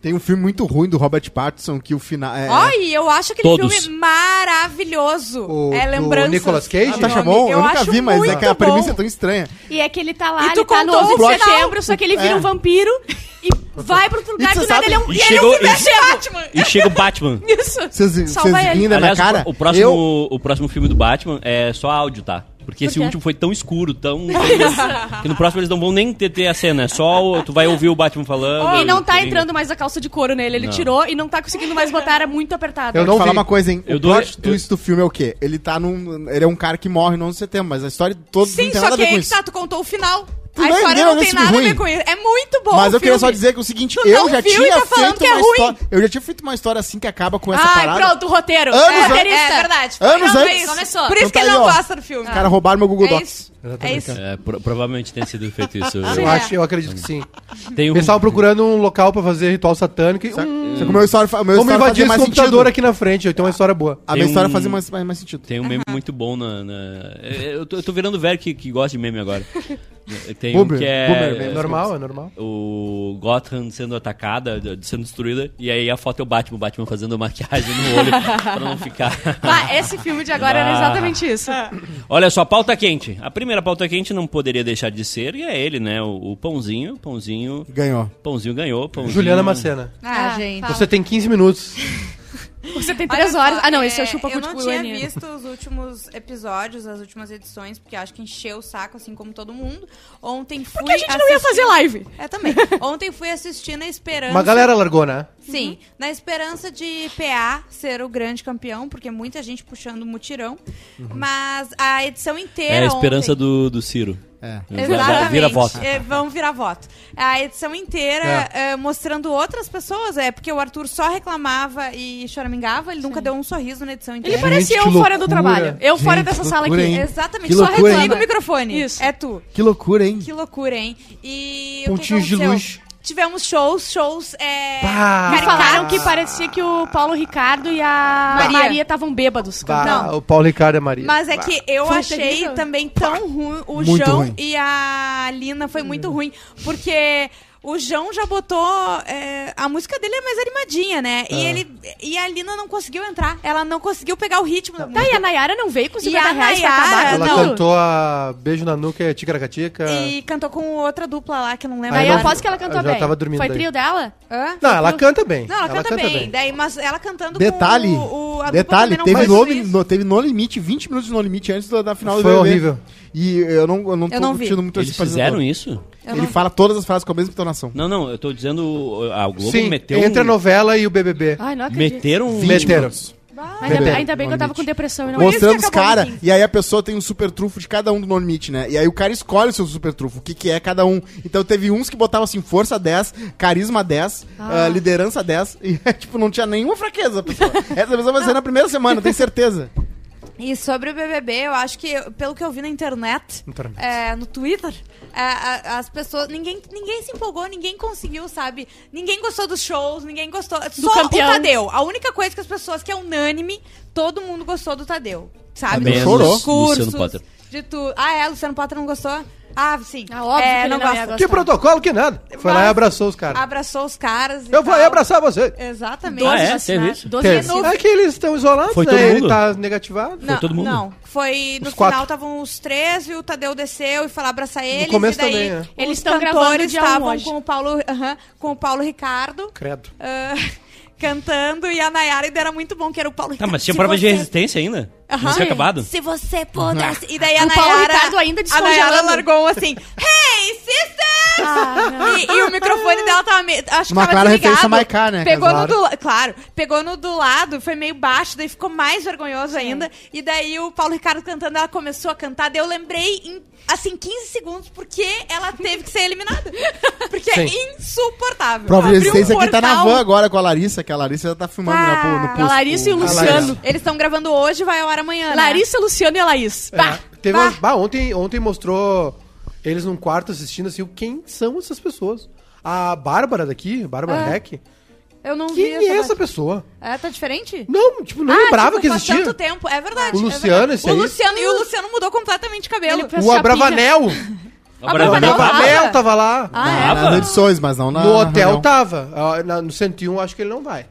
Tem um filme muito ruim do Robert Pattinson que o final. É, Ai, eu acho aquele Todos. filme maravilhoso. O- é do Lembranças. Nicolas Cage? Ah, o tá nome. bom? Eu, nunca vi, mas é que a premissa bom. é tão estranha. E é que ele tá lá, E tu ele tá no contou 11 o de setembro, só que ele vira É. um vampiro vai pro outro lugar E do nada ele é um... E ele chegou- é um e- Batman! E chega o Batman. Isso! Vocês vocês Salva ele. rindo da minha Aliás, cara? o, o próximo, Eu, o próximo filme do Batman é só áudio, tá? Porque esse quê? último foi tão escuro, tão. que no próximo eles não vão nem ter, ter a cena. É só. o- Tu vai ouvir o Batman falando. E não tá tem- entrando mais a calça de couro nele, ele Não. tirou e não tá conseguindo mais botar, era muito apertado. Eu Vou não falar vi. uma coisa, hein? Eu o dou- plot twist do filme é o quê? Ele tá num. Ele é um cara que morre no 11 de setembro, mas a história toda não Sim, tem só nada a que ver com aí que isso. tá, tu contou o final. A história não tem nada a ruim. ver com isso. É muito bom Mas eu queria só dizer que o seguinte, Tu eu já tinha tá feito que é uma ruim. história. Eu já tinha feito uma história assim que acaba com essa Ai, parada. pronto, o roteiro. Anos é, antes. roteirista. É verdade. Anos é antes. Começou. Por isso Então que tá ele aí, não ó. gosta do filme. Os caras roubaram meu Google É Docs. É isso. É, pro- provavelmente tenha sido feito isso. Eu, acho, eu acredito que sim. Tem um. Eles estavam procurando um local pra fazer ritual satânico e. Hum, que o meu história, fa- o meu vamos história invadir esse mais computador sentido. aqui na frente, eu tenho uma história boa. A Tem minha história um- fazia mais, mais, mais sentido. Tem um meme muito bom na. na- Eu, tô, eu tô virando velho que, que gosta de meme agora. Tem um Boomer, que é. boomer meme. É normal, é normal. o Gotham sendo atacada, sendo destruída, e aí a foto é o Batman, o Batman fazendo maquiagem no olho pra não ficar. Bah, esse filme de agora era Bah. exatamente isso. Olha só, pauta quente. A primeira pauta quente não poderia deixar de ser, e é ele, né? O, o Pãozinho. Pãozinho. Ganhou. Pãozinho ganhou. Pãozinho... Juliana Macena. Ah, Ah, gente. fala. Você tem 15 minutos. Você tem três só, horas. Ah, não, esse é é, o chupa Eu não tinha Goiânia. visto os últimos episódios, as últimas edições, porque acho que encheu o saco, assim como todo mundo. Ontem fui. Porque a gente não ia fazer live. É, também. Ontem fui assistir na esperança. Uma galera largou, né? Sim, na esperança de PA ser o grande campeão, porque muita gente puxando o mutirão. Mas a edição inteira. É a esperança ontem- do, do Ciro. É. Exatamente. Vira voto. É, vamos virar voto. A edição inteira é, mostrando outras pessoas, é porque o Arthur só reclamava e choramingava, ele nunca deu um sorriso na edição Ele inteira. parecia que eu fora do loucura. trabalho. Eu fora Gente, dessa que sala loucura, aqui. hein? Exatamente, Que só loucura, hein? reclama o microfone. Isso. É tu. Que loucura, hein? Que loucura, hein? E. o que Pontinhos de luz. Tivemos shows, shows. É, falaram que parecia que o Paulo Ricardo e a Maria. Maria estavam bêbados. Bah, cantando. o Paulo Ricardo é Maria. Mas é que eu Foi achei terrível. também tão ruim. O Muito João ruim. e a Lina foi muito ruim. Porque o João já botou. é, a música dele é mais animadinha, né? Ah. E, ele, e a Lina não conseguiu entrar. Ela não conseguiu pegar o ritmo da Tá, música. e a Nayara não veio com E 50 a reais pra Nayara, acabar. Ela não. cantou a Beijo na Nuca e Ticaracatica. E cantou com outra dupla lá, que eu não lembro. Aí Aí eu não- aposto que ela cantou bem. tava dormindo Foi daí. trio dela? Hã? Não, ela canta bem. Não, ela, canta, bem. Daí, mas ela cantando Detalhe, com o, o a dupla detalhe, não teve foi no, no- teve no limite, 20 minutos no limite antes da, da final do Foi horrível. E eu não, eu não tô Eu não vi. curtindo muito Eles esse fizeram isso? Eu Ele não- fala todas as frases com a mesma entonação. Não, não, eu tô dizendo. A Globo Sim, meteu. entre a novela e o BBB. Ai, não acredito. Meteram um. 20 Meteram. Ainda, Bebê, ainda bem que eu tava com depressão e não Mostrando os caras, no 15. e aí a pessoa tem um super trunfo de cada um do No Limite, né? E aí o cara escolhe o seu super trunfo, o que, que é cada um. Então teve uns que botavam assim, força 10, carisma 10, ah, liderança 10, e tipo, não tinha nenhuma fraqueza pessoa. Essa pessoa vai ser na primeira semana, tenho certeza. E sobre o BBB, eu acho que, pelo que eu vi na internet, Internet. é, no Twitter, é, as pessoas. Ninguém, ninguém se empolgou, ninguém conseguiu, sabe? Ninguém gostou dos shows, ninguém gostou. Só campeão. o Tadeu. A única coisa que as pessoas, que é unânime, todo mundo gostou do Tadeu. Sabe? Dos Chorou. Potter. De tudo. Ah, é? Luciano Potter não gostou? Ah, sim. Ah, óbvio é, que ele não não gosta. Que protocolo, que nada. Foi lá e Mas- abraçou os caras. Abraçou os caras. e Eu vou abraçar você. Exatamente. Ah, é? Teve isso? 12 Teve. vacinas. É que eles estão isolados, Foi né? todo Ele mundo? tá negativado. Não, todo mundo? Não, foi no Os final estavam os três e o Tadeu desceu e foi lá abraçar eles. começo e daí também, os Eles estão gravando estavam com o Paulo, com o Paulo Ricardo Credo. ah, cantando e a Nayara ainda era muito bom que era o Paulo Tá, Ricardo. mas tinha Se prova de você- resistência ainda? Não Aham. tinha acabado? Se você pudesse. E daí a O Paulo Nayara. Ricardo ainda A Nayara largou assim: Hey, sisters! Ah, e, e o microfone dela tava meio. Acho que Uma tava clara desligado. referência a Maiká, né? Pegou Claro. no do la- Claro, pegou no do lado, foi meio baixo, daí ficou mais vergonhoso ainda. E daí o Paulo Ricardo cantando, ela começou a cantar, daí eu lembrei em, assim, 15 segundos, porque ela teve que ser eliminada. Porque é Sim. insuportável. Prova de um resistência aqui tá na van agora com a Larissa, que a Larissa já tá filmando Tá. na, no A posto. Larissa e o A Luciano. Eles estão gravando hoje, vai ao ar amanhã. né? Larissa, Luciano e a Laís. Bah! É, teve bah. umas- bah, ontem, ontem mostrou eles num quarto assistindo assim, o quem são essas pessoas. A Bárbara daqui, Bárbara Ah. Heck. Eu não vi Quem é essa pessoa? É, tá diferente? Não, tipo, não Ah, lembrava tipo, que existia. tanto tempo, é verdade. O é Luciano, verdade. esse o aí? Luciano E o Luciano mudou completamente de cabelo. O Abravanel. O Ah, O Bravanel Bravanel- tava? Abravanel tava lá. Ah, é? Nas edições, mas não na. no hotel reunião. tava. Ah, na- No 101 acho que ele não vai.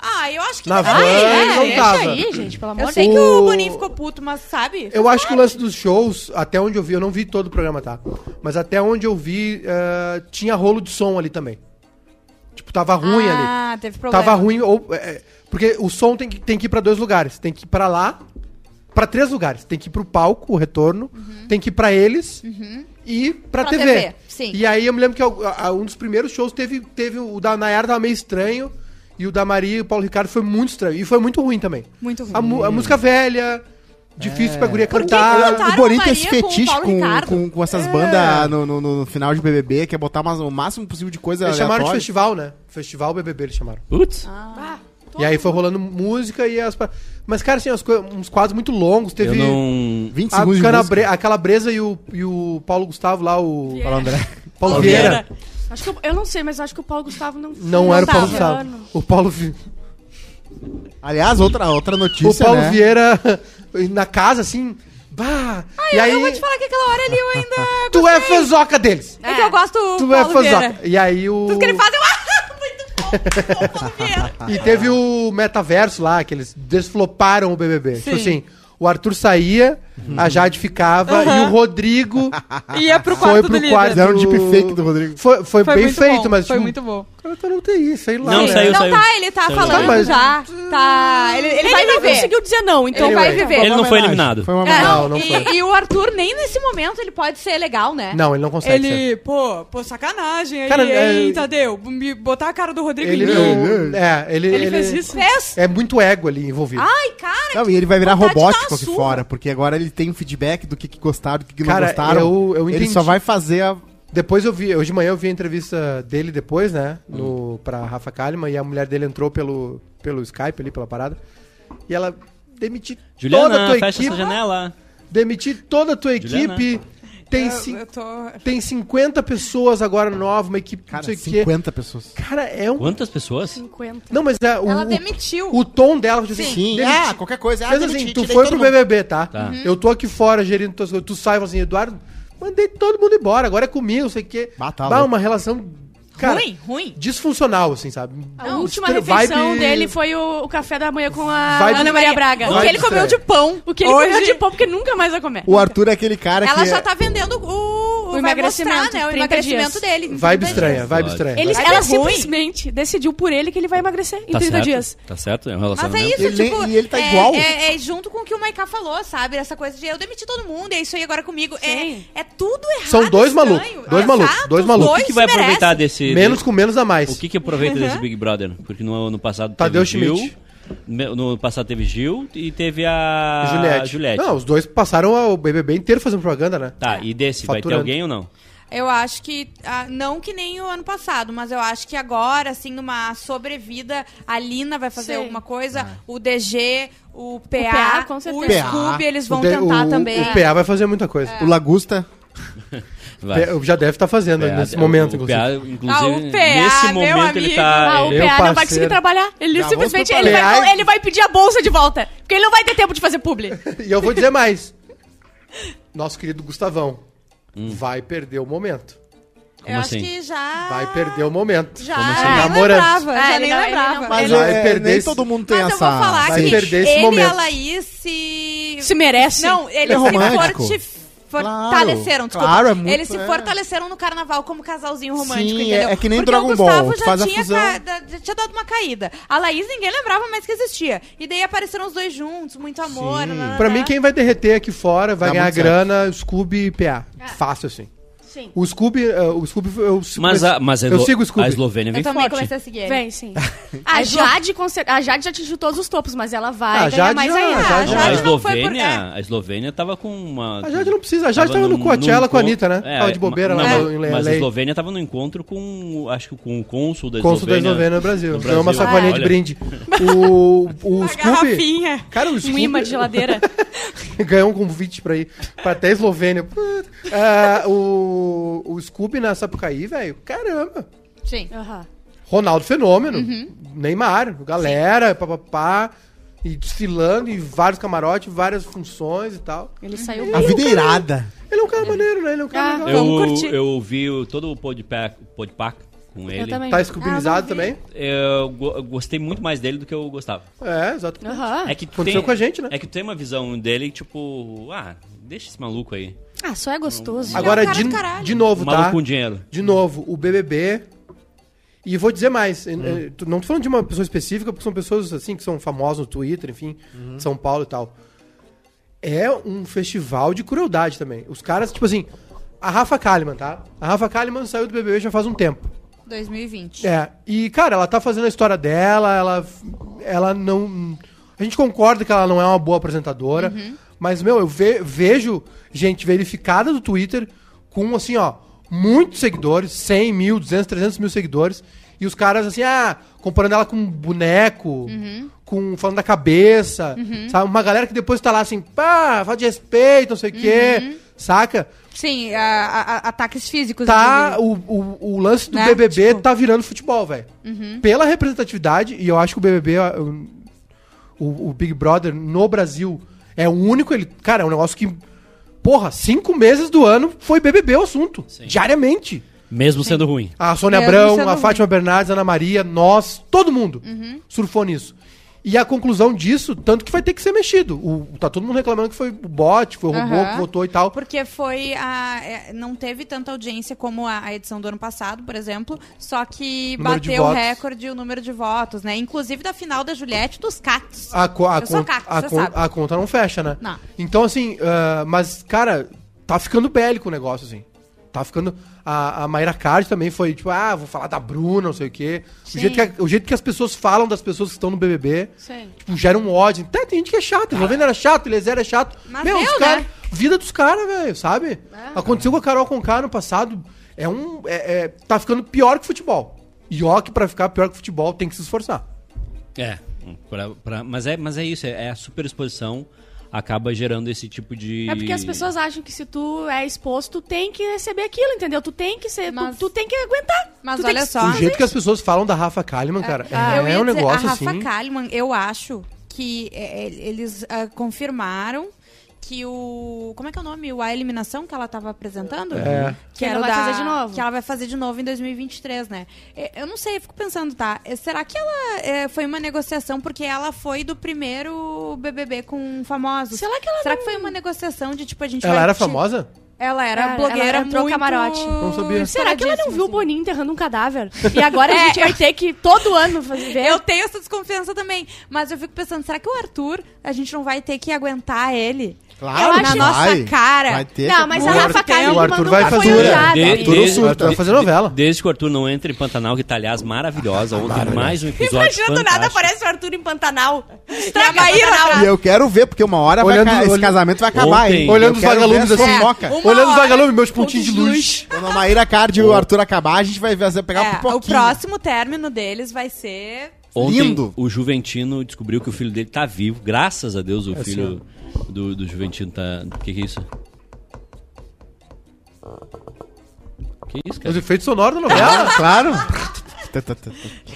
Ah, eu acho que... Na Ah, van, é, ele não deixa tava. aí, gente, pelo amor Eu de sei Deus. que o Boninho ficou puto, mas sabe? Eu acho que o lance dos shows, até onde eu vi, eu não vi todo o programa, tá? Mas até onde eu vi, eh, tinha rolo de som ali também. Tipo, tava ruim ali. Ah, teve problema. Tava ruim, ou, é, porque o som tem que, tem que ir pra dois lugares. Tem que ir pra lá, pra três lugares. Tem que ir pro palco, o retorno, tem que ir pra eles e pra, Pra TV. TV, sim. E aí eu me lembro que a- a- um dos primeiros shows teve, teve o da Nayara tava meio estranho e o da Maria e o Paulo Ricardo foi muito estranho. E foi muito ruim também. Muito ruim. A, mu- a música velha, difícil pra guria cantar. O Boninho a tem esse com fetiche com, Ricardo? com, com essas bandas no, no- no final de BBB, que é botar mais- o máximo possível de coisa Eles chamaram de aleatória. festival, né? Festival BBB eles chamaram. Putz. Ah. E aí foi rolando música e as. Mas, cara, assim, uns quadros muito longos. Eu Teve não... 20 a segundos de Cana música. Bre- aquela Bresa e o, e o Paulo Gustavo lá, o. André. Paulo Paulo Vieira. Acho que eu, eu não sei, mas acho que o Paulo Gustavo não Não, era o Paulo. Gustavo. O Paulo, Vi- Aliás, outra, outra o notícia, Paulo né? Vieira na casa, assim. Bah, e eu, aí. eu vou te falar que aquela hora ali eu ainda. Tu é fãzoca deles! É que eu gosto do Tu Paulo é Vieira. fãzoca. E aí o. Tudo que ele faz, eu. Ah, muito bom! Bom, Paulo Vieira. E teve o metaverso lá, que eles desfloparam o BBB. Tipo Sim. assim, o Arthur saía, a Jade ficava e o Rodrigo Ia pro foi quarto pro do líder. quarto. Fizeram um deepfake do Rodrigo. Foi, foi, Foi bem muito feito, bom, mas Foi tipo, muito bom. o cara tá não tem sei lá. Não, né? saiu, não saiu. tá, ele tá Saiu. falando Tá, mas- já. Tá. Ele, ele, Ele, vai não viver. conseguiu dizer não, então Ele vai viver. Ele não foi eliminado. Foi uma É, homenagem. Não, não e, foi. e o Arthur, nem nesse momento, ele pode ser legal, né? Não, ele não consegue ser. Ele, pô, pô, sacanagem aí, Cara, hein, é- Tadeu? Me botar a cara do Rodrigo Ele em mim. não. É, ele, Ele fez isso? Fez? É muito ego ali envolvido. Ai, cara, Não, e ele vai virar vontade de dar robótico aqui surra. fora, porque agora ele tem um feedback do que, que gostaram, do que, que não Cara, gostaram. eu- eu ele entendi. só vai fazer a. Depois eu vi, hoje de manhã eu vi a entrevista dele depois, né? No, pra Rafa Kalimann, e a mulher dele entrou pelo, pelo Skype ali, pela parada. E ela demitir toda a Juliana, tua fecha equipe. essa janela. Demitir toda a tua Juliana. equipe. Tem, eu, eu tô... tem 50 pessoas agora novas, uma equipe Cara, não sei o quê. 50 pessoas. Cara, é um. Quantas pessoas? 50. Não, mas é, o, Ela o- demitiu. o tom dela, tipo assim, Sim, demiti- ah, qualquer coisa. Ah, Mas demiti, assim, tu foi pro mundo. BBB, tá? Tá. Uhum. Eu tô aqui fora gerindo tuas coisas. Tu sai e assim, Eduardo, mandei todo mundo embora, agora é comigo, não sei o quê. Ah, tá uma relação, cara, ruim, ruim. disfuncional, assim, sabe? A Não, última refeição vibe- dele foi o, o café da manhã com a Vibe- Ana Maria Braga. O que ele comeu de pão. O que ele Hoje, comeu de pão, porque nunca mais vai comer. O Arthur é aquele cara Ela que. já tá vendendo o... O vai emagrecimento, mostrar, né? O 30 emagrecimento dias. dele. Vibe 30 estranha, dias. vibe estranha. Ele, ela ruim. simplesmente decidiu por ele que ele vai emagrecer em Tá 30 certo? dias. Tá certo? É um Mas é relacionamento. isso, Ele- tipo... e ele tá é, igual. É, é junto com o que o Maiká falou, sabe? Essa coisa de eu demiti todo mundo, é isso aí agora comigo. É, é tudo errado, São dois malucos, dois Exato, malucos, dois os malucos. O dois que, que vai aproveitar merecem. Desse. Menos com menos a mais. O que, que aproveita desse Big Brother? Porque no ano passado Tadeu teve Gil. Schmidt. me- No ano passado teve Gil e teve a Juliette. Juliette. Não, os dois passaram o BBB inteiro fazendo propaganda, né? Tá, e desse vai ter Faturando. alguém ou não? Eu acho que, ah, não que nem o ano passado, mas eu acho que agora, assim, numa sobrevida, a Lina vai fazer Sim. alguma coisa, o DG, o PA, o, PA, com certeza. PA. Scooby, eles vão O de- tentar o- também. O PA vai fazer muita coisa. O Lagusta. Vai. Já deve estar fazendo PA, nesse o- momento, o inclusive. PA, inclusive, Ah, o PA, nesse meu momento ele amigo. tá. Ah, o ele- Meu PA não vai parceiro. conseguir trabalhar. Ele Já simplesmente ele vai, ele vai pedir a bolsa de volta. Porque ele não vai ter tempo de fazer publi. E eu vou dizer mais. Nosso querido Gustavão vai perder o momento. eu Como acho assim? que já... Vai perder o momento. Já, Como assim? nem Namorando. lembrava, É, já ele nem não- ele lembrava. não- Mas Vai é, perder nem esse- todo mundo tem Mas essa. eu vou falar vai que perder esse ele momento. e a Laís se... Se merece. Não, eles É se romântico. forti- fortaleceram, desculpa. claro, é muito- eles se é. fortaleceram no carnaval como casalzinho romântico, Sim, entendeu? é- é que nem Porque Dragon o Gustavo Ball, já tinha, ca- já tinha dado uma caída. A Laís ninguém lembrava mais que existia. E daí apareceram os dois juntos, muito amor. Sim. Pra mim, quem vai derreter aqui fora vai Dá ganhar muito certo. grana, Scooby e PA. Fácil assim. Sim. O Scooby, eh, o Scooby eu Mas, a, mas a, eu sigo o Scooby. a Eslovênia vem Eu também forte. comecei a seguir ele. Vem, sim. A Jade, a Jade já atingiu todos os topos, mas ela vai Ah, a ganhar Jade mais já- ainda. a Jade Não, a Jade não foi por- Eslovênia, a Eslovênia tava com uma. A Jade não precisa, a Jade tava no Coachella com a Anitta, né? Tava de bobeira lá não, no- em Mas LA. a Eslovênia tava no encontro com, acho que com o cônsul da Cônsul da Eslovênia. Eslovênia no Brasil. no Ganhou uma Brasil. sacolinha de brinde. O, o Uma Scooby. Cara, o Um Scooby imã de geladeira. ganhou um convite pra ir pra até a Eslovênia. Puta. O, o Scooby na Sapucaí, velho. Caramba. Sim. Aham. Ronaldo Fenômeno. Uhum. Neymar, galera, papapá. E desfilando em vários camarotes, várias funções e tal. Ele saiu A bem. vida é irada. Ele é um cara maneiro, né? Ele é um cara Ah. legal. Vamos Eu, curtir. eu ouvi o- todo o podpack, podpack com ele. Eu também. Tá escubinizado Ah, também? Eu go- eu gostei muito mais dele do que eu gostava. É, exato. É que tu Aconteceu tem, com a gente, né? É que tu tem uma visão dele, tipo, ah, deixa esse maluco aí. Ah, só é gostoso. Agora, cara de, de novo, maluco tá? com dinheiro. De novo, o BBB. E vou dizer mais, tu- não tô falando de uma pessoa específica, porque são pessoas assim que são famosas no Twitter, enfim, de São Paulo e tal. É um festival de crueldade também. Os caras, tipo assim, a Rafa Kalimann, tá? A Rafa Kalimann saiu do BBB já faz um tempo. 2020. É, e cara, ela tá fazendo a história dela, ela ela não a gente concorda que ela não é uma boa apresentadora, mas meu, eu ve- vejo gente verificada do Twitter com assim, ó, muitos seguidores, 100 mil, 200, 300 mil seguidores, e os caras assim, ah, comparando ela com um boneco, com falando da cabeça, sabe? Uma galera que depois tá lá assim, pá, fala de respeito, não sei o quê, saca? Sim, a- a- ataques físicos. tá o, o, o lance do Né? BBB Tipo- tá virando futebol, velho. Pela representatividade, e eu acho que o BBB, o, o, Big Brother no Brasil é o único, ele, cara, é um negócio que, porra, cinco meses do ano foi BBB o assunto, diariamente. Mesmo sendo ruim. A Sônia Mesmo Abrão, a ruim. Fátima Bernardes, a Ana Maria, nós, todo mundo surfou nisso. E a conclusão disso, tanto que vai ter que ser mexido. O, tá todo mundo reclamando que foi o bot, foi o robô que votou e tal. Porque foi a. é, Não teve tanta audiência como a, a edição do ano passado, por exemplo. Só que Número bateu o recorde o número de votos, né? Inclusive da final da Juliette dos Catos. A, a, a, con- sabe. a conta não fecha, né? Não. Então, assim, ah, mas, cara, tá ficando bélico o negócio, assim. Tá ficando. A, a Mayra Card também foi, tipo, ah, vou falar da Bruna, não sei o quê. O jeito, que a- o jeito que as pessoas falam das pessoas que estão no BBB, Sim. tipo, gera um ódio. Até tem gente que é chato, o Eslovênia era chato, Eliezer é chato. Mas Meu, deu, os cara, né? vida dos caras, velho, sabe? Aconteceu com a Carol Conká no passado. É um. é- é- tá ficando pior que futebol. E ó, que pra ficar pior que futebol tem que se esforçar. É. pra- pra- mas, é mas é isso, é, é a superexposição acaba gerando esse tipo de. É porque as pessoas acham que se tu é exposto, tu tem que receber aquilo, entendeu? Tu tem que ser. tu- Mas- Tu, tem que aguentar. Mas Tu olha que- só. O jeito que as pessoas falam da Rafa Kalimann, cara, Ah, eu é ia um dizer, negócio a Rafa assim. Kalimann, eu acho que é, é, eles ah, confirmaram que o. Como é que é o nome? O A Eliminação que ela tava apresentando? É. Que era ela o vai da- fazer de novo. Que ela vai fazer de novo em 2023, né? É, Eu não sei, eu fico pensando, tá? é, Será que ela é, foi uma negociação porque ela foi do primeiro BBB com famosos? Será que ela Será não- que foi uma negociação de tipo a gente Ela vai era te- famosa? Ela era Ela- blogueira ela entrou muito... camarote. Não sabia. Será que ela não viu o assim. Boninho enterrando um cadáver? E agora a É, gente vai ter que todo ano fazer ver? Eu tenho essa desconfiança também. Mas eu fico pensando, será que o Arthur, a gente não vai ter que aguentar ele? Claro, na nossa vai. cara. Vai ter. Não, mas a O Rafa Arthur- Kalimann o Arthur vai foi. De-? Arthur desde- Surta, vai fazer novela. Desde que o Arthur não entra em Pantanal, que tá, aliás, maravilhosa. Ontem, mais um episódio Imagina do nada aparece o Arthur em Pantanal. E a Maíra E eu quero ver, porque uma hora vai Olhando- ca- esse casamento vai acabar, Ontem- hein? Olhando os vagalumes assim. Uma Olhando os vagalumes, meus pontinhos de luz. Quando a Maíra Card e o Arthur acabar, a gente vai ver, vai pegar É, um o pouquinho. próximo término deles vai ser. Ontem, Lindo. o Juventino descobriu que o filho dele tá vivo. Graças a Deus, o É filho do, do Juventino tá... O que que é isso? Que isso, Os cara? efeitos sonoros da novela. Claro.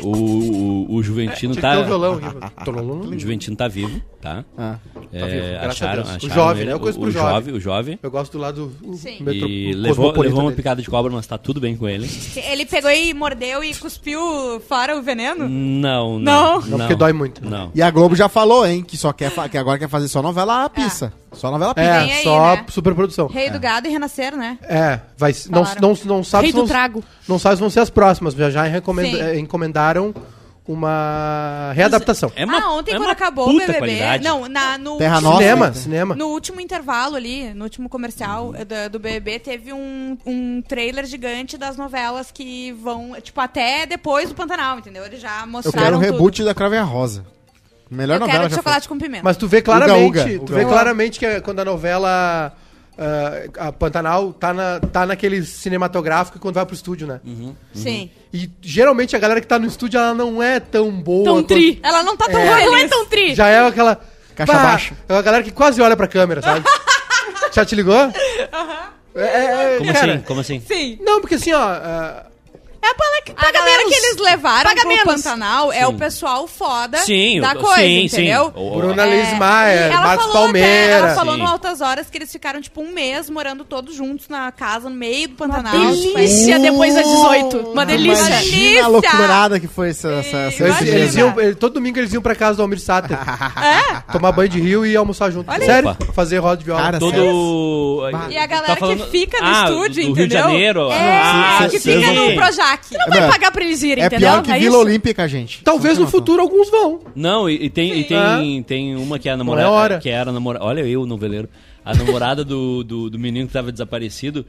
O, o, o Juventino ter tá... um violão aqui. O Juventino tá vivo, tá? Ah. É, Tá a acharam, Deus. O acharam jovem, ele, né? Eu conheço o, jovem. jovem, o jovem. Eu gosto do lado Sim. metro- E levou, levou uma picada de cobra, mas tá tudo bem com ele. Ele pegou e mordeu e cuspiu fora o veneno? Não, Não? não. Não, porque dói muito. Não. E a Globo já falou, hein, que só quer que agora quer fazer só novela pizza. Só novela pizza. É, aí, só né? superprodução. Rei do gado e renascer, né? É, vai, não, não, não sabe Rei se do vão- trago. Não sabe se vão ser as próximas, já já encomendaram uma readaptação. É uma, ah, ontem é quando uma acabou o BBB. qualidade. Não, na, no, Terra último, Nossa. cinema, cinema. no último intervalo ali, no último comercial eh, do, do BBB, teve um, um trailer gigante das novelas que vão, tipo, até depois do Pantanal, entendeu? Eles já Eu mostraram quero o tudo. reboot da Crave Rosa. Melhor Eu novela quero de já chocolate com pimenta. Mas tu vê claramente, Uga, tu Uga. vê Uga. claramente que é quando a novela ah, a Pantanal tá, na, tá naquele cinematográfico quando vai pro estúdio, né? Sim. E geralmente a galera que tá no estúdio ela não é tão boa. Tão quanto- tri. Ela não tá tão É. Não é tão tri. Já é aquela. Caixa Pá, baixa. É uma galera que quase olha pra câmera, sabe? Já te ligou? É, é, Como cara, assim? Como assim? Sim. Não, porque assim, ó. ah, É pra que A paga galera menos. que eles levaram Paga pro menos. Pantanal é Sim. o pessoal foda Sim, da coisa, sim, entendeu? sim. O- Bruna É, ela Marcos falou até- Palmeira. ela falou Sim. no Altas Horas que eles ficaram, tipo, um mês morando todos juntos na casa, no meio do Pantanal. delícia depois das 18. Uma delícia. Imagina a loucurada que foi essa, essa, essa Eles, eles iam, ele- todo domingo eles iam pra casa do Almir Sater. Tomar banho de rio e almoçar junto. Olha Sério? aí. Fazer roda de viola. Cara, Todo. E a galera Tá que fica no Ah, estúdio, do, do Rio de entendeu? Janeiro. É, ah, que fica no Projac. Não vai pagar pra eles irem, É entendeu? pior que é Vila isso? Olímpica, gente. Talvez Só no futuro alguns vão. Não, e, e tem, e tem, tem uma que é a namorada. É hora. Que era a namorada. Olha eu, noveleiro. A namorada do, do, do menino que tava desaparecido.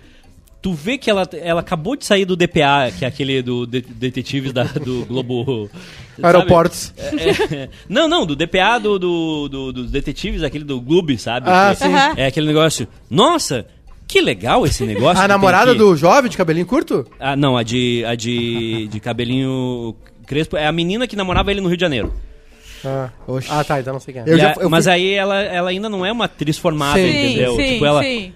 Tu vê que ela, ela acabou de sair do DPA, que é aquele do de- detetives da, do Globo. sabe? Aeroportos. É, é. não, não, do DPA do, do, do- dos detetives, aquele do Globo, sabe? Ah, Que sim. Aham. É aquele negócio. Nossa, que legal esse negócio. que A namorada aqui." do jovem de cabelinho curto? Ah, não, a de, a de, de cabelinho crespo. É a menina que namorava ele no Rio de Janeiro. Ah, ah tá, então não sei quem é. Eu já- a- eu mas fui- aí ela, ela ainda não é uma atriz formada, Sim, entendeu? sim, tipo, ela. sim.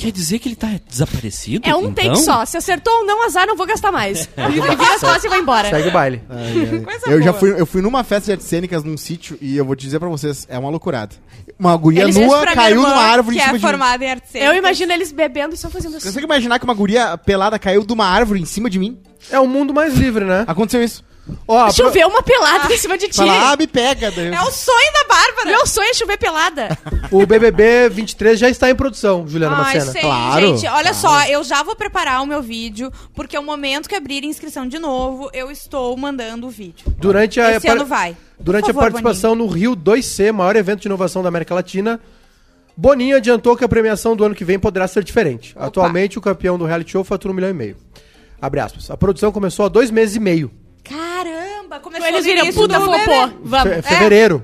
Quer dizer que ele tá desaparecido? É um então? take só. Se acertou ou não, azar, não vou gastar mais. E vira as costas e vai embora. Segue o baile. Ai, ai. Coisa eu já boa. fui, eu fui numa festa de artes cênicas num sítio e eu vou te dizer pra vocês, é uma loucurada. Uma guria Ele fez nua caiu numa árvore que em cima é de mim. formada em arte Eu imagino eles bebendo e só fazendo Você assim. consegue imaginar que uma guria pelada caiu de uma árvore em cima de mim? É um mundo mais livre, né? Aconteceu isso. A pro- Chover uma pelada em cima de ti. Fala, ah, me pega. Eu- É o sonho da Bárbara. Meu sonho é chover pelada. o BBB 23 já está em produção, Juliana Ai, Macena. sei, Claro, gente, olha só, eu já vou preparar o meu vídeo, porque o momento que abrir inscrição de novo, eu estou mandando o vídeo. Durante a, Esse ano vai. Durante favor, a participação no Rio 2C, maior evento de inovação da América Latina, Boninho adiantou que a premiação do ano que vem poderá ser diferente. Atualmente, o campeão do reality show fatura um milhão e meio. Abre aspas. A produção começou há dois meses e meio. Caramba, começou Eles no viram, puta. Vamos. Fe- fevereiro.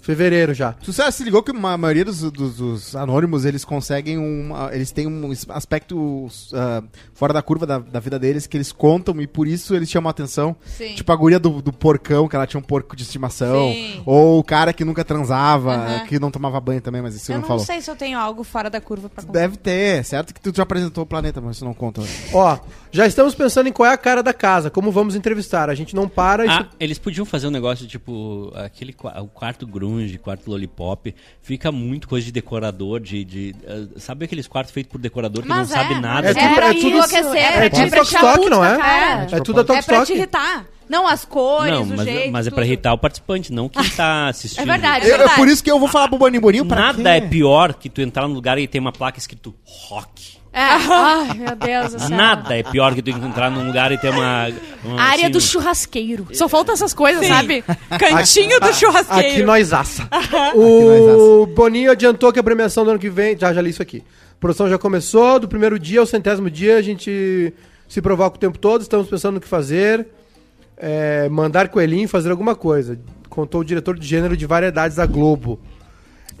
Fevereiro já. Tu já se ligou que a maioria dos, dos- dos anônimos, eles conseguem um... Eles têm um aspecto ah, fora da curva da, da vida deles, que eles contam e por isso eles chamam a atenção. Sim. Tipo a guria do, do porcão, que ela tinha um porco de estimação. Sim. Ou o cara que nunca transava, Aham. que não tomava banho também, mas isso Eu não, não falou. sei se eu tenho algo fora da curva pra contar. Deve ter, certo que tu já apresentou o planeta, mas isso não conta. Ó, já estamos pensando em qual é a cara da casa, como vamos entrevistar. A gente não para. Ah, isso- eles podiam fazer um negócio tipo aquele o quarto grunge, quarto lollipop, fica muito coisa de decorador, de, de eh, sabe aqueles quartos feitos por decorador que Mas não sabe é, nada. É É, tudo- pra é te tudo- enlouquecer, é pra tudo puto não é? cara. É tudo a É pra te irritar. Não, as cores, Não, o mas, jeito, mas é pra tudo. irritar o participante, não quem tá assistindo. É verdade. Eu- é verdade. por isso que eu vou falar pro Boninho Boninho pra Nada quê? é pior que tu entrar num lugar e tem uma placa escrito rock. É. Ai, meu Deus. Nada é pior que tu entrar num lugar e ter uma. uma, A área assim, do churrasqueiro. Só faltam essas coisas, sabe? Cantinho do churrasqueiro. Aqui nós assa. nós o Boninho adiantou que a premiação do ano que vem. Já, já li isso aqui. A produção já começou, do primeiro dia ao centésimo dia a gente se provoca o tempo todo, estamos pensando no que fazer. é, mandar coelhinho fazer alguma coisa. Contou o diretor de gênero de variedades da Globo.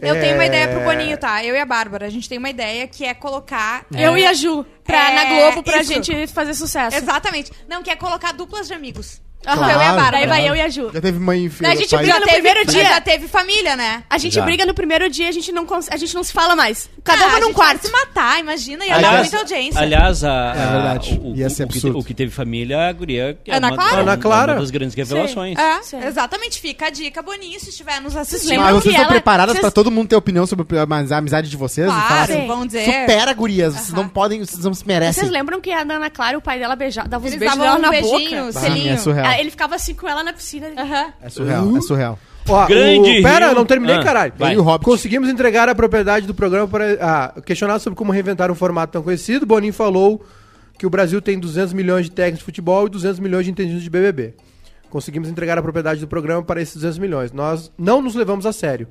Eu tenho uma É, ideia pro Boninho, tá? Eu e a Bárbara. A gente tem uma ideia que é colocar. Eu e a Ju. Pra, É, na Globo pra isso. gente fazer sucesso. Exatamente. Não, que é colocar duplas de amigos. Aham. Eu e a Claro. Bárbara. Daí vai eu e a Ju. Já teve mãe e filha. A gente pai. briga Já no teve, primeiro dia. Já teve família, né? A gente Já. briga no primeiro dia, a gente não, cons- a gente não se fala mais. Cada Ah, uma num quarto. se matar, imagina. Ia dar Aliás, muita audiência. aliás a, É verdade. o, Ia ser o, que, absurdo. o que teve família, a guria é Ana uma, Clara? Ana Clara. uma das grandes revelações. É, Sim. exatamente. Fica a dica, Boninho, se estiver nos assistindo. lembram Mas vocês que estão ela- preparadas vocês- pra todo mundo ter opinião sobre a a amizade de vocês? E falar Claro, Sim. vão dizer. Supera, gurias. Vocês não podem, vocês não se merecem. Vocês lembram que a Ana Clara, o pai dela beijava, dava uns Eles beijos davam dela um na beijinho, boca? selinho. é surreal. Ele ficava assim com ela na piscina. Aham. É surreal, é surreal. Ó, Grande o, Pera, Rio- não terminei, Ah, caralho. vai. E o Hobbit. Conseguimos entregar a propriedade do programa para. Ah, questionado sobre como reinventar um formato tão conhecido, Boninho falou que o Brasil tem 200 milhões de técnicos de futebol e 200 milhões de entendidos de BBB. Conseguimos entregar a propriedade do programa para esses 200 milhões. Nós não nos levamos a sério.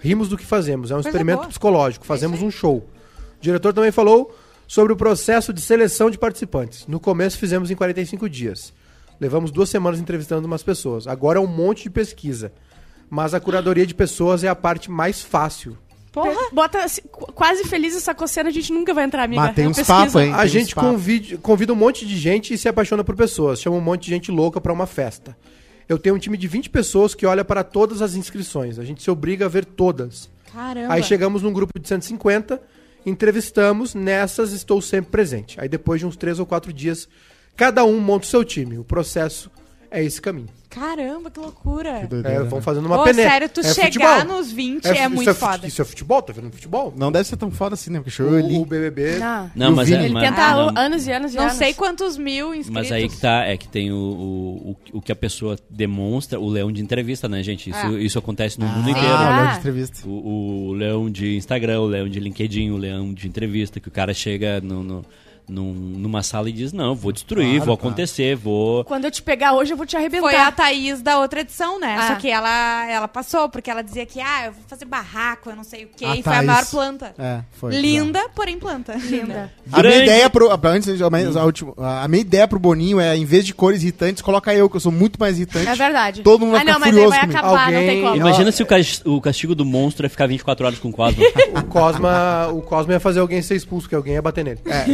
Rimos do que fazemos. É um Coisa experimento boa. psicológico. Fazemos um show. O diretor também falou sobre o processo de seleção de participantes. No começo fizemos em 45 dias. Levamos duas semanas entrevistando umas pessoas. Agora é um monte de pesquisa. Mas a curadoria de pessoas é a parte mais fácil. Porra. Bota assim, qu- quase feliz essa coceira, a gente nunca vai entrar, amiga. Mas tem É uns pesquisa. papos, hein? A Tem gente convide- convida um monte de gente e se apaixona por pessoas. Chama um monte de gente louca pra uma festa. Eu tenho um time de 20 pessoas que olha para todas as inscrições. A gente se obriga a ver todas. Caramba. Aí chegamos num grupo de 150, entrevistamos, nessas estou sempre presente. Aí depois de uns três ou quatro dias, cada um monta o seu time. O processo é esse caminho. Caramba, que loucura. Que doideira, É, né? vão fazendo uma Ô, peneira. sério, tu É chegar futebol. nos 20 É, é, isso muito é, foda. Isso é futebol? Tá vendo futebol? Não deve ser tão foda assim, né? Porque O, eu li. o BBB... Não. Não, E o mas, Vini? é, Ele tenta não, anos e anos e Não anos. sei quantos mil inscritos. mas aí que tá, é que tem o, o, o, o que a pessoa demonstra, o leão de entrevista, né, gente? Isso, É. isso acontece no mundo Ah, inteiro. Ah. olhando de entrevista. O, o leão de Instagram, o leão de LinkedIn, o leão de entrevista, que o cara chega no, no- num- numa sala e diz, não, vou destruir, Claro, vou claro. acontecer, vou... Quando eu te pegar hoje, eu vou te arrebentar. Foi a Thaís da outra edição, né? Ah. Só que ela, ela passou, porque ela dizia que, ah, eu vou fazer barraco, eu não sei o quê. A e foi a Thaís. maior planta. É, foi. Linda, porém planta. Linda. A minha ideia pro. a- Antes, a, última- a minha ideia pro Boninho é, em vez de cores irritantes, coloca eu, que eu sou muito mais irritante. É verdade. Todo mundo vai ah, não, mas aí furioso vai comigo. acabar, não Alguém- tem como. Imagina se o, cas- o castigo do monstro é ficar 24 horas com o Cosmo. O Cosma, o Cosma ia fazer alguém ser expulso, porque alguém ia bater nele. É,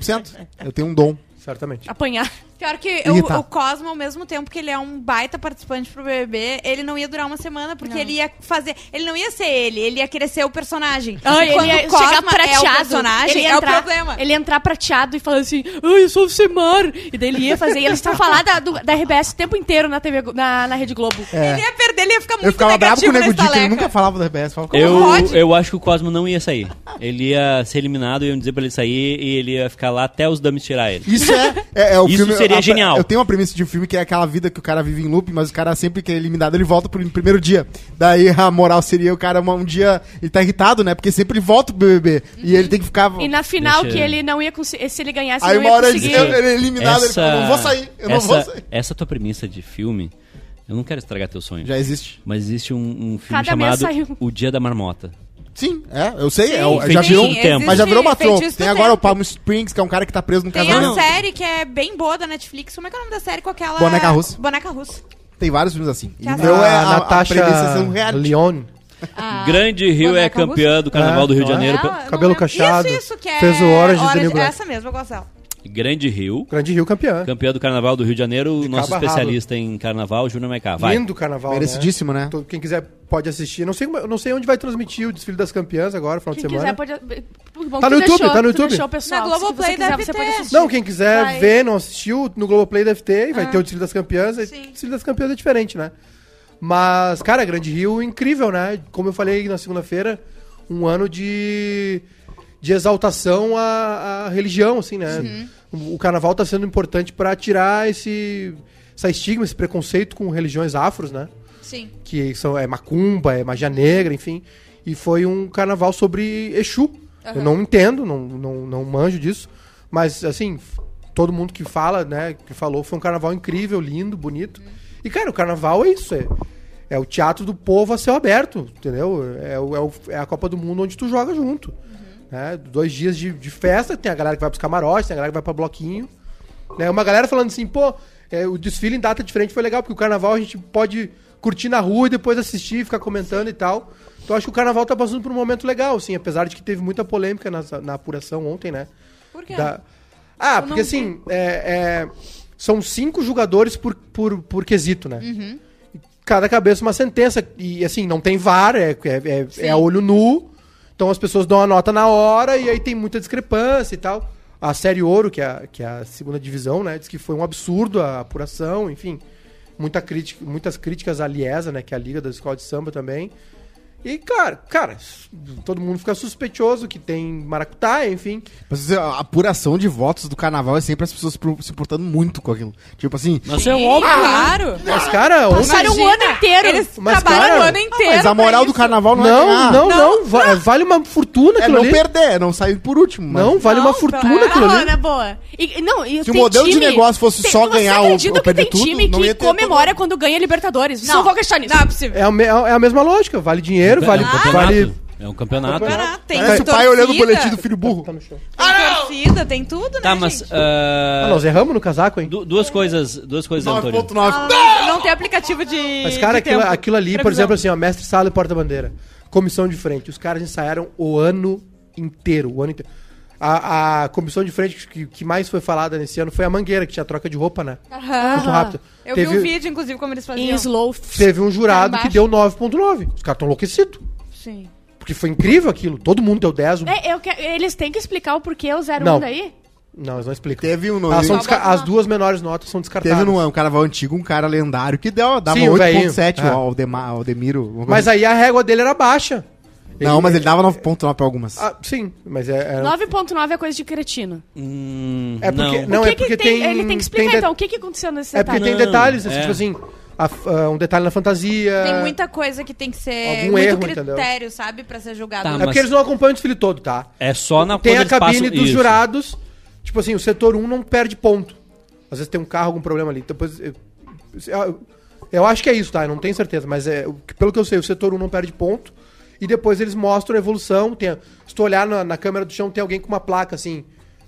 100%. Eu tenho um dom. Certamente. Apanhar. Pior que Irritar. o, o Cosmo, ao mesmo tempo que ele é um baita participante pro BBB, ele não ia durar uma semana, porque ele ia fazer... Ele não ia ser ele, ele ia querer ser o personagem. Ah, E ele quando ia o Cosma chegar é o prateado. personagem, ele ia é o entrar, problema. Ele ia entrar prateado e falar assim, ai, eu sou o Semar. E daí ele ia fazer. E eles estão falando da, do- da RBS o tempo inteiro na, TV, na, na Rede Globo. É. Ele ia perder, ele ia ficar muito Eu ficava bravo com o Nego nesse Di, que ele nunca falava do RBS. Falava, Eu, pode? eu acho que o Cosmo não ia sair. Ele ia ser eliminado, iam dizer pra ele sair e ele ia ficar lá até os dummies tirar ele. Isso é, é, é o Isso filme. Seria a- genial. Eu tenho uma premissa de um filme que é aquela vida que o cara vive em loop, mas o cara sempre que é eliminado, ele volta pro primeiro dia. Daí a moral seria o cara um, dia. Ele tá irritado, né? Porque sempre ele volta pro BBB. E ele tem que ficar. E na final, Deixa- que ele não ia conseguir. Se ele ganhasse, Aí ele uma não ia hora ele, conseguir. ele é eliminado, ele fala, eu não vou sair, eu não essa, vou sair. Essa tua premissa de filme, eu não quero estragar teu sonho. Já existe. Mas existe um, um filme Cada chamado saiu. O Dia da Marmota. Sim, é, eu sei. Sim, é, o- sim, já virou um existe tempo. Mas já virou uma tropa. feitiço Tem agora o tempo. Palm Springs, que é um cara que tá preso num Tem casamento. a série que é bem boa da Netflix. Como é que é o nome da série com aquela... Boneca Russa. Boneca Russa. Tem vários filmes assim. E Que o a- meu é a, a premissa ser Natasha um reality. Leone. A Grande Rio é Boneca campeã do Carnaval É, do Rio de é? Janeiro. Ah, eu não Cabelo lembro. cacheado. Isso, isso, que é... Fez o Orange is the New Orange- Black. Essa mesmo, eu gosto dela. Grande Rio, Grande Rio campeã. campeã do Carnaval do Rio de Janeiro. De nosso especialista em Carnaval, Júnior Maiká. Vai. Lindo carnaval. Merecidíssimo, né? Todo- Quem quiser pode assistir. Não sei, não sei onde vai transmitir o desfile das campeãs agora, final Quem de semana. quiser pode. Bom, Tá no tu YouTube, deixou, tá no tu YouTube. deixou pessoal. Na Globoplay quiser, deve você pode ter. assistir. Não, quem quiser Vai. ver, não assistiu, no Globoplay deve ter, e vai Ah. ter o desfile das campeãs. e Sim. O desfile das campeãs é diferente, né? Mas, cara, Grande Rio, incrível, né? Como eu falei na segunda-feira, um ano de, de exaltação à, à religião, assim, né? O, o carnaval tá sendo importante pra tirar esse, essa estigma, esse preconceito com religiões afros, né? Sim. que são, é macumba, é magia negra, enfim. E foi um carnaval sobre Exu, Eu não entendo, não, não, não manjo disso. Mas, assim, todo mundo que fala, né, que falou, foi um carnaval incrível, lindo, bonito. E, cara, o carnaval é isso, é, é o teatro do povo a céu aberto, entendeu? É, o- é, o- é a Copa do Mundo onde tu joga junto. Né? Dois dias de, de festa, tem a galera que vai pros camarotes, tem a galera que vai pra bloquinho. Né? Uma galera falando assim, pô, é, o desfile em data diferente foi legal, porque o carnaval a gente pode curtir na rua e depois assistir, ficar comentando e tal. Então acho que o carnaval tá passando por um momento legal, assim, apesar de que teve muita polêmica na, na apuração ontem, né? Por quê? Da- Ah, Eu porque não assim, é, é, são cinco jogadores por, por, por quesito, né? Uhum. Cada cabeça uma sentença. E assim, não tem VAR, é, é, é, é olho nu. Então as pessoas dão a nota na hora e aí tem muita discrepância e tal. A Série Ouro, que é a, que é a segunda divisão, né? Diz que foi um absurdo a apuração, enfim. Muita crítica, muitas críticas à Liesa, né? Que é a Liga da Escola de Samba também. E, cara, cara, todo mundo fica suspeitoso que tem maracutaia, enfim. Mas a apuração de votos do carnaval é sempre as pessoas se portando muito com aquilo. Tipo assim, Mas é óbvio. Claro. Mas, cara, ontem- Passaram um ano inteiro. Eles Mas, trabalham cara, o ano inteiro. mas a moral do carnaval não, é Não, ganhar. não, não, va- vale uma fortuna É aquilo não ali. perder, é não sair por último. mas- Não, vale uma Não, fortuna é. aquilo Não, ali. na boa. E, não, e Se o tem modelo de time- negócio fosse só ganhar ou- ou que tem perder tudo, time não que ia ter comemora quando ganha Libertadores. Não, Não, vou acreditar nisso. Não é possível. É é a mesma lógica, vale dinheiro, vale, é um campeonato. vale É um campeonato. Tem Parece o pai olhando o boletim do filho burro. Tá no chão. Tem torcida, tem tudo, né, Tá, mas. gente? ah, Ah, nós erramos no casaco, hein? du- duas coisas, duas coisas, Antônio. 9.9. Ah, não tem aplicativo de. Mas, cara, de aquilo, tempo. aquilo ali, por Previsão. exemplo, assim, ó, mestre sala e porta-bandeira, comissão de frente, os caras ensaiaram o ano inteiro, o ano inteiro. A, a comissão de frente que, que mais foi falada nesse ano foi a Mangueira, que tinha troca de roupa, né? Aham. Muito rápido. Eu teve, vi o vídeo, inclusive, como eles Em faziam. slow. teve um jurado que deu 9.9. Os caras estão enlouquecidos. Sim. Porque foi incrível aquilo. Todo mundo deu 10. o- É, eu que- eles têm que explicar o porquê o 01 Não. daí? Não, eles não explicam. Teve um no, Elas são desca- bota As lá. duas menores notas são descartadas. teve no um carnaval antigo um cara lendário que deu, dava Sim, o 8.7 velhinho. ao Aldemiro. Mas aí a régua dele era baixa. Não, mas ele dava 9.9 pra algumas. Ah, sim, mas é. é 9.9 é coisa de cretino. Hum, É porque- não. Não, o que é que porque tem, tem- Ele tem que explicar, tem de- então. O que, que aconteceu nesse É porque detalhe? tem Não, detalhes, assim, é. tipo assim, a- a- um detalhe na fantasia. Tem muita coisa que tem que ser Algum muito erro, critério, sabe? Pra ser julgado. Tá, É porque eles não acompanham o desfile todo, tá? É só na Tem a cabine passam- dos isso. jurados. Tipo assim, o setor 1 não perde ponto. Às vezes tem um carro, algum problema ali. Depois. Eu, eu- eu acho que é isso, tá? Eu não tenho certeza, mas é, pelo que eu sei, o setor 1 não perde ponto. E depois eles mostram a evolução. Tem, se tu olhar na, na câmera do chão, tem alguém com uma placa assim.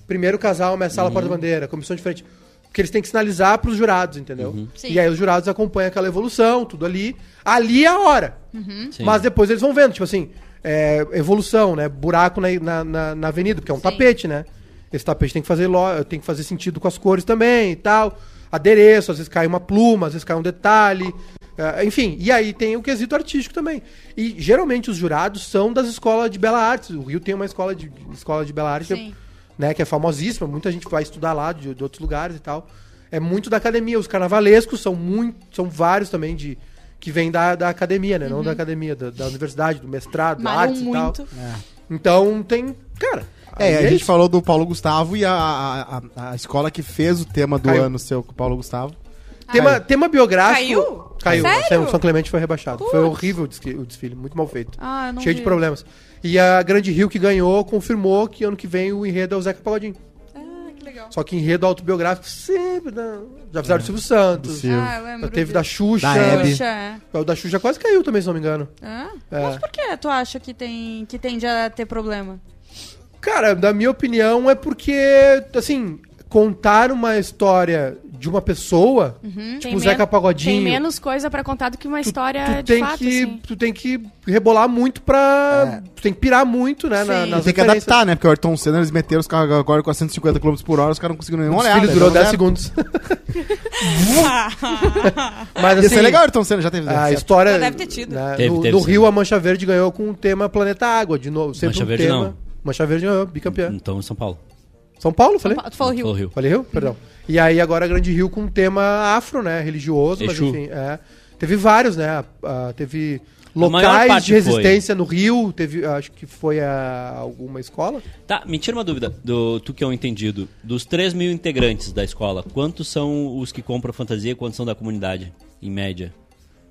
Primeiro casal, Uhum. sala, porta-bandeira, comissão de frente. Porque eles têm que sinalizar pros jurados, entendeu? Uhum. E aí os jurados acompanham aquela evolução, tudo ali. Ali é a hora. Sim. Mas depois eles vão vendo, tipo assim, é, evolução, né? Buraco na, na, na- na avenida, porque é um Sim. tapete, né? Esse tapete tem que, fazer lo- tem que fazer sentido com as cores também e tal. Adereço, às vezes cai uma pluma, às vezes cai um detalhe. É, enfim, e aí tem o quesito artístico também. E geralmente os jurados são das escolas de Bela Artes. O Rio tem uma escola de, escola de Bela Artes Sim. né, que é famosíssima, muita gente vai estudar lá de, de outros lugares e tal. É muito da academia. Os carnavalescos são muito, são vários também de que vêm da, da academia, né? Não da academia, da, da universidade, do mestrado, Malham artes e muito. tal. Então tem, cara. É, a gente isso. falou do Paulo Gustavo e a, a, a- a escola que fez o tema do Caiu. ano seu com o Paulo Gustavo. Tema, tema biográfico. Caiu? Caiu. Sério? São, Clemente foi rebaixado. Foi Putz. horrível o desfile, o desfile, muito mal feito. Ah, eu não Cheio vi. de problemas. E a Grande Rio que ganhou confirmou que ano que vem o enredo é o Zeca Pagodinho. Ah, que legal. Só que enredo autobiográfico sempre. Né? Já fizeram do Silvio Santos. Silvio. Ah, eu lembro. Já teve disso. da Xuxa. Da Hebe. Xuxa, é. O da Xuxa quase caiu também, se não me engano. Ah, É. Mas por que tu acha que, tem, que tende a ter problema? Cara, da minha opinião é porque, assim, contar uma história de uma pessoa, tipo Tem o Zeca Pagodinho. Tem menos coisa pra contar do que uma tu, história tu de tem fato, que, assim. Tu tem que rebolar muito pra. Tu tem que pirar muito, né? Na, nas tem que adaptar, né? Porque o Ayrton Senna, eles meteram os carros agora com a 150 km por hora, os caras não conseguiram nem olhar. desfile né? durou Não 10 olharam. segundos. Mas Ia assim, ser legal o Ayrton Senna, já teve. a certo. história. Já deve ter tido. né, Teve, no teve, no. Rio, a Mancha Verde ganhou com o tema Planeta Água, de novo. Sempre Mancha um Verde tema. não. Mancha Verde ganhou, bicampeã. Então em São Paulo. São Paulo, falei? Tu falou Rio. Falou Rio. Falei Rio? Perdão. E aí agora a Grande Rio com um tema afro, né? Religioso, Exu. mas enfim. É. Teve vários, né? Ah, teve locais de resistência no Rio. Teve, acho que foi a, alguma escola. Tá, me tira uma dúvida, do, tu que é um entendido. Dos 3 mil integrantes da escola, quantos são os que compram fantasia e quantos são da comunidade, em média?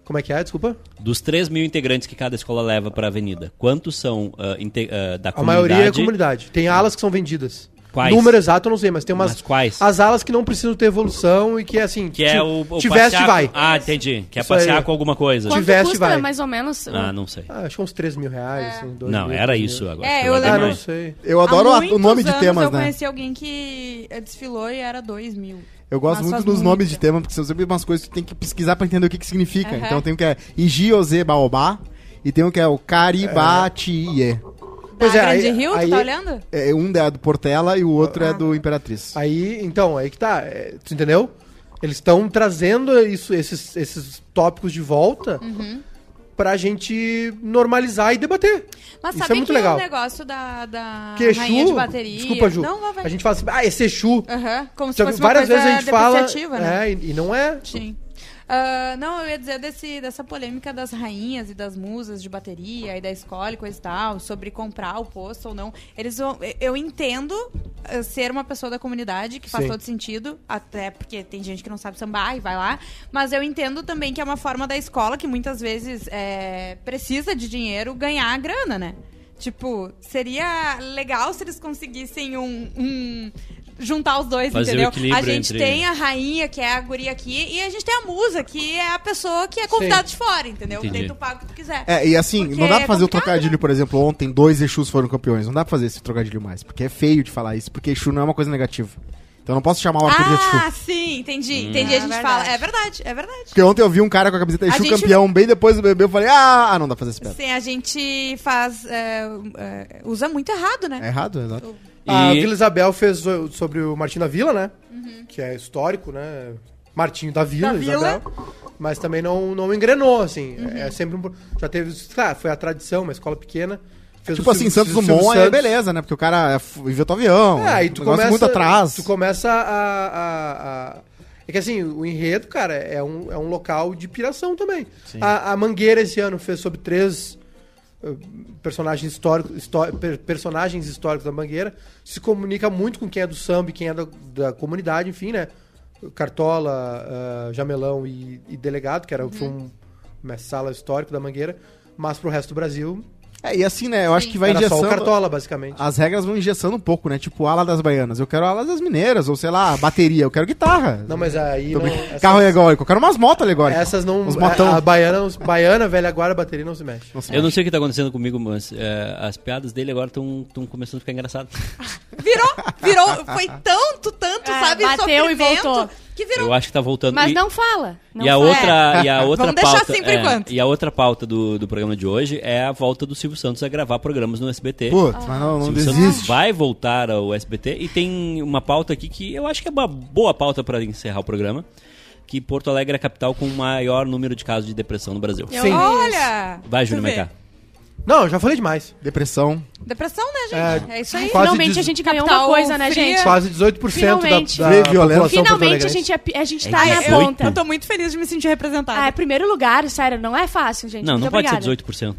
Como é que é? Desculpa. Dos 3 mil integrantes que cada escola leva pra avenida, quantos são inte- ah, da A comunidade? maioria é comunidade. Tem alas que são vendidas. Quais? Número exato eu não sei, mas tem umas. Mas quais? As alas que não precisam ter evolução e que é assim. Que é o, o Tiveste, passear- vai. Ah, entendi. Que é Isso passear aí. com alguma coisa. Quanto- Tiveste, custa, vai. mais ou menos? Ah, não sei. Ah, acho que uns 3 mil reais, É. dois Não, mil, era isso agora. É, eu Ah, não sei. Eu adoro o nome de temas, eu né? conheci alguém que desfilou e era 2 mil. Eu gosto Mas muito dos muito nomes de tema, porque são sempre umas coisas que tu tem que pesquisar pra entender o que, que significa. Aham. Então tem um que é Igiose Baobá e tem um que é o Caribatie. Pois da é, Grande aí- Rio, aí- tu tá olhando? É, um é do Portela e o outro Ah. é do Imperatriz. Aí, então, aí que tá. é, tu entendeu? Eles estão trazendo isso, esses, esses tópicos de volta Uhum. pra gente normalizar e debater. Mas Isso sabe é muito que legal. o negócio da, da Que rainha de Exu, bateria... desculpa, Ju, Não, vai. a gente fala assim, ah, esse Exu. Aham, como se fosse várias uma coisa vezes a gente fala, né? é, e, e não é. Sim. Ah, não, eu ia dizer desse, dessa polêmica das rainhas e das musas de bateria e da escola e coisa e tal, sobre comprar o posto ou não. Eles vão. Eu entendo ah, ser uma pessoa da comunidade, que faz Sim. todo sentido, até porque tem gente que não sabe sambar e vai lá. Mas eu entendo também que é uma forma da escola que muitas vezes é, precisa de dinheiro ganhar a grana, né? Tipo, seria legal se eles conseguissem um. um- juntar os dois, Fazer o entendeu? A gente entre- tem a rainha, que é a guria aqui, e a gente tem a musa, que é a pessoa que é convidada de fora, entendeu? Entendi. Daí tu paga o que tu quiser. É, e assim, Porque não dá pra é fazer o complicado, trocadilho, por exemplo, ontem dois Exus foram campeões. Não dá pra fazer esse trocadilho mais, porque é feio de falar isso, porque Exu não é uma coisa negativa. Então eu não posso chamar o Arthur de Exu. Ah, sim, entendi. Entendi, É a gente verdade. fala. É verdade, é verdade. Porque ontem eu vi um cara com a camiseta Exu A gente- campeão, bem depois do bebê, eu falei, ah, ah, não dá pra fazer esse pedra. Sim, a gente faz. é, é, usa muito errado, É né? errado, exato. A E- Vila Isabel fez sobre o Martinho da Vila, né? Uhum. Que é histórico, né? Martinho da Vila, Da Vila. Isabel. Mas também não, não engrenou, assim. Uhum. É sempre um. Já teve. Claro, foi a tradição, uma escola pequena. Fez Tipo o assim, Santos Dumont aí Santos. beleza, né? Porque o cara é inventou avião. É, aí um tu começa. muito atrás. Tu começa a, a- a- É que assim, o enredo, cara, é um, é um local de piração também. A, a Mangueira esse ano fez sobre três eh, personagens históricos, histó- per- personagens históricos da Mangueira. Se comunica muito com quem é do samba e quem é da, da comunidade, enfim, né? Cartola, ah, Jamelão e, e Delegado, que era, foi um sala histórico da Mangueira. Mas pro resto do Brasil, É, e assim, né? Eu acho que vai era só o engessando. Cartola, basicamente. As regras vão engessando um pouco, né? Tipo, ala das baianas. Eu quero ala das mineiras, ou sei lá, bateria. Eu quero guitarra. Não, mas aí. Não, essas- Carro alegórico. Eu quero umas motos alegóricas. Essas não. Os motão. A, a baiana, não- baiana, velha guarda, bateria não se mexe. Não sei. Eu não sei o que tá acontecendo comigo, mas é, as piadas dele agora estão começando a ficar engraçadas. Virou, virou. Foi tanto, tanto, É, sabe? bateu e voltou. Que virou. Eu acho que tá voltando. Mas E- não fala. Não e a fala. outra, e a outra Vamos deixar pauta, assim por é, enquanto. E a outra pauta do, do programa de hoje é a volta do Silvio Santos a gravar programas no SBT. Putz, mas não, não Silvio Santos vai voltar ao SBT e tem uma pauta aqui que eu acho que é uma boa pauta para encerrar o programa, que Porto Alegre é a capital com o maior número de casos de depressão no Brasil. Sim. Olha! Vai, Júnior. Maiká. Não, eu já falei demais. Depressão. Depressão, né, gente? É, isso aí. quase Finalmente a gente ganhou Capital uma coisa, né, fria. gente? Quase 18% da, Finalmente. da Vê violência. população Finalmente a porto-alegrense. gente, é, a gente É tá na 18? ponta. Eu tô muito feliz de me sentir representada. Ah, é primeiro lugar, sério, não é fácil, gente. Não, Muito não pode ser obrigada. 18%.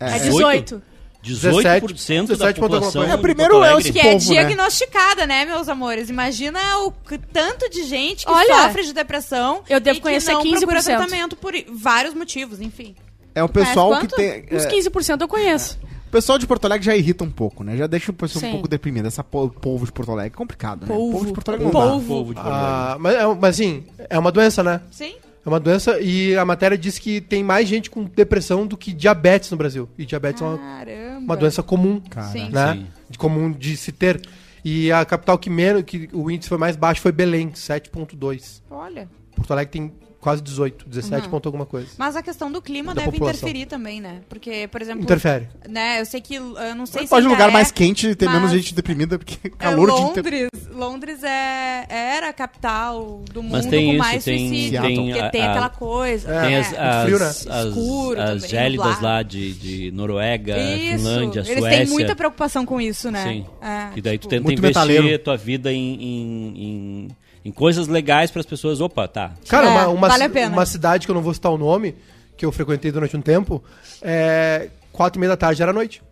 É 18. 18% da 17 ponto alguma população. coisa. É, primeiro é o que é povo, né? diagnosticada, né, meus amores? Imagina o c- tanto de gente que Olha, sofre de depressão eu devo e conhecer que não 15%. procura tratamento por i- vários motivos, enfim. É o pessoal Mas que quanto? tem. Uns é, 15% eu conheço. o pessoal de Porto Alegre já irrita um pouco, né? Já deixa o pessoal um Sim. pouco deprimido. Essa po- povo de Porto Alegre é complicado, né? Povo. O povo de Porto Alegre não dá. Povo de Porto Alegre. Ah, mas, é- mas assim, é uma doença, né? Sim? É uma doença e a matéria diz que tem mais gente com depressão do que diabetes no Brasil. E diabetes é uma, Caramba. uma doença comum, Sim. né? Sim. De comum de se ter. E a capital que menos, que o índice foi mais baixo foi Belém, 7.2. Olha. Porto Alegre tem quase 18, 17 Uhum. ponto alguma coisa. Mas a questão do clima Da deve população. interferir também, né? Porque, por exemplo, Interfere. né, eu sei que eu não sei se Pode um lugar é, mais quente e ter mas- menos gente deprimida, porque é calor de inter... Londres, Londres é, era a capital do mundo Mas tem com isso, mais tem- suicídio. tem porque a- tem a- aquela coisa. É, Tem né? as, as, frio, né? as, Escuro as também, gélidas lá de, de Noruega, Isso. Finlândia, Eles Suécia. têm muita preocupação com isso, né? Sim. É, E daí tu tipo, tenta muito investir metaleiro. a tua vida em, em, em, em coisas legais para as pessoas. Opa, tá. Cara, É, uma, uma, vale a ci- pena. uma cidade que eu não vou citar o nome, que eu frequentei durante um tempo, é, quatro e meia da tarde era noite.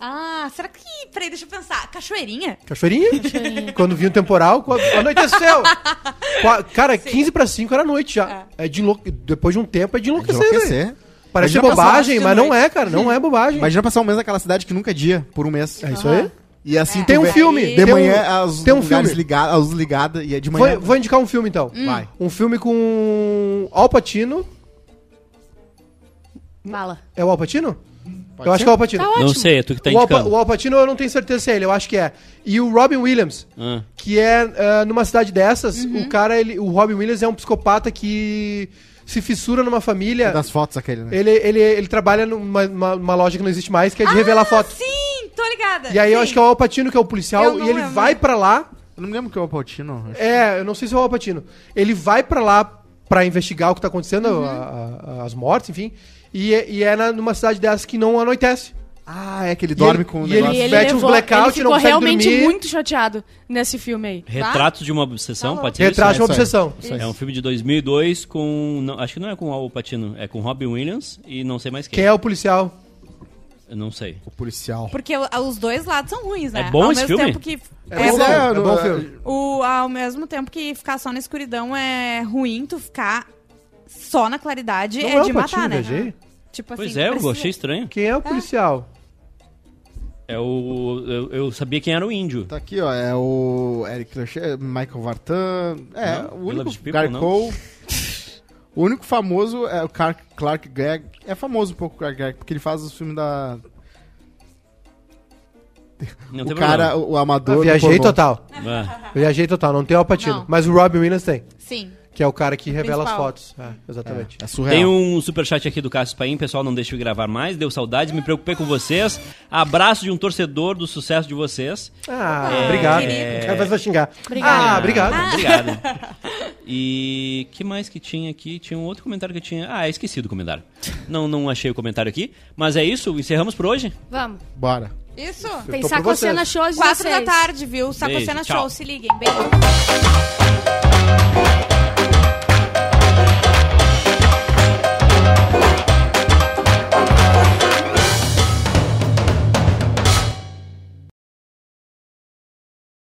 Ah, será que. Peraí, deixa eu pensar. Cachoeirinha? Cachoeirinha? Quando vinha o temporal, anoiteceu. Cara, 15 pra 5 era noite já. É. de enlou... Depois de um tempo é de De enlouquecer. velho. enlouquecer. Parece Imagina bobagem, mas não é, cara. Não é bobagem. Imagina passar um mês naquela cidade que nunca é dia, por um mês. É isso aí. E assim, Tem tu um vê- filme. De tem um- manhã, as tem um filme. ligados, as luzes ligadas, e é de Vou, manhã. vou indicar um filme então. Vai. Um filme com Al Pacino. Mala. É o Al Pacino? Pode eu acho ser? que é o Al Pacino. Tá. Não sei, é tu que tá o, Al indicando. o Al Pacino eu não tenho certeza se é ele, eu acho que é. E o Robin Williams, Ah. que é ah, numa cidade dessas, Uhum. o cara, ele, o Robin Williams é um psicopata que se fissura numa família. Das fotos aquele, né? Ele, ele, ele trabalha numa, numa- numa loja que não existe mais, que é de revelar foto. Sim, tô ligada. E aí eu Sim. acho que é o Al Pacino que é o Eu policial não e ele lembro. vai pra lá. Eu não me lembro que é o Paltino. É, eu não sei se é o Al Pacino. Ele vai pra lá pra investigar o que tá acontecendo, Uhum. a- a- as mortes, enfim. E, é- e é na- numa cidade dessas que não anoitece. Ah, é que ele E dorme ele- com o e negócio. E ele, mete uns levou, blackout, ele não ficou consegue realmente dormir. muito chateado nesse filme aí. Retratos de uma obsessão, Tá pode ser Retrato de uma isso aí. obsessão. É um filme de 2002 com... não, acho que não é com o Al Pacino, é com Robin Williams e não sei mais quem. Quem é o policial? Eu não sei. O policial. Porque os dois lados são ruins, né? É bom ao esse mesmo filme? tempo que. É é bom, bom. é bom filme. O, ao mesmo tempo que ficar só na escuridão é ruim, tu ficar só na claridade Não é, é de matar, né? viajei? Tipo Pois assim, é, eu achei estranho. Quem é o policial? É o... Eu, eu sabia quem era o índio. Tá aqui, ó. É o Eric Lachey, Michael Vartan. É, Não, o único. People, Gary não. O único famoso é o Clark, Clark Gregg. É famoso um pouco o Clark Gregg, porque ele faz os filmes da. Não o tem cara, problema. o, amador. Eu viajei total. Ah, Viajei total, não tem o Al Pacino. Não. Mas o Robin Williams tem. Sim. Que é o cara que revela as Principal. fotos. É, exatamente. É surreal. Tem um superchat aqui do Cássio Paim, pessoal, não deixe eu gravar mais, deu saudades, me preocupei com vocês. Abraço de um torcedor do sucesso de vocês. Ah, É, obrigado. O cara vai xingar. Obrigada. Ah, obrigado. Obrigado. E que mais que tinha aqui? Tinha um outro comentário que eu tinha. Ah, esqueci do comentário. Não, não achei o comentário aqui. Mas é isso, encerramos por hoje. Vamos. Bora. Isso. Tem tô por Sacocena. Show às Quatro da 16. tarde, viu? Sacocena. Show, se liguem. Beijo.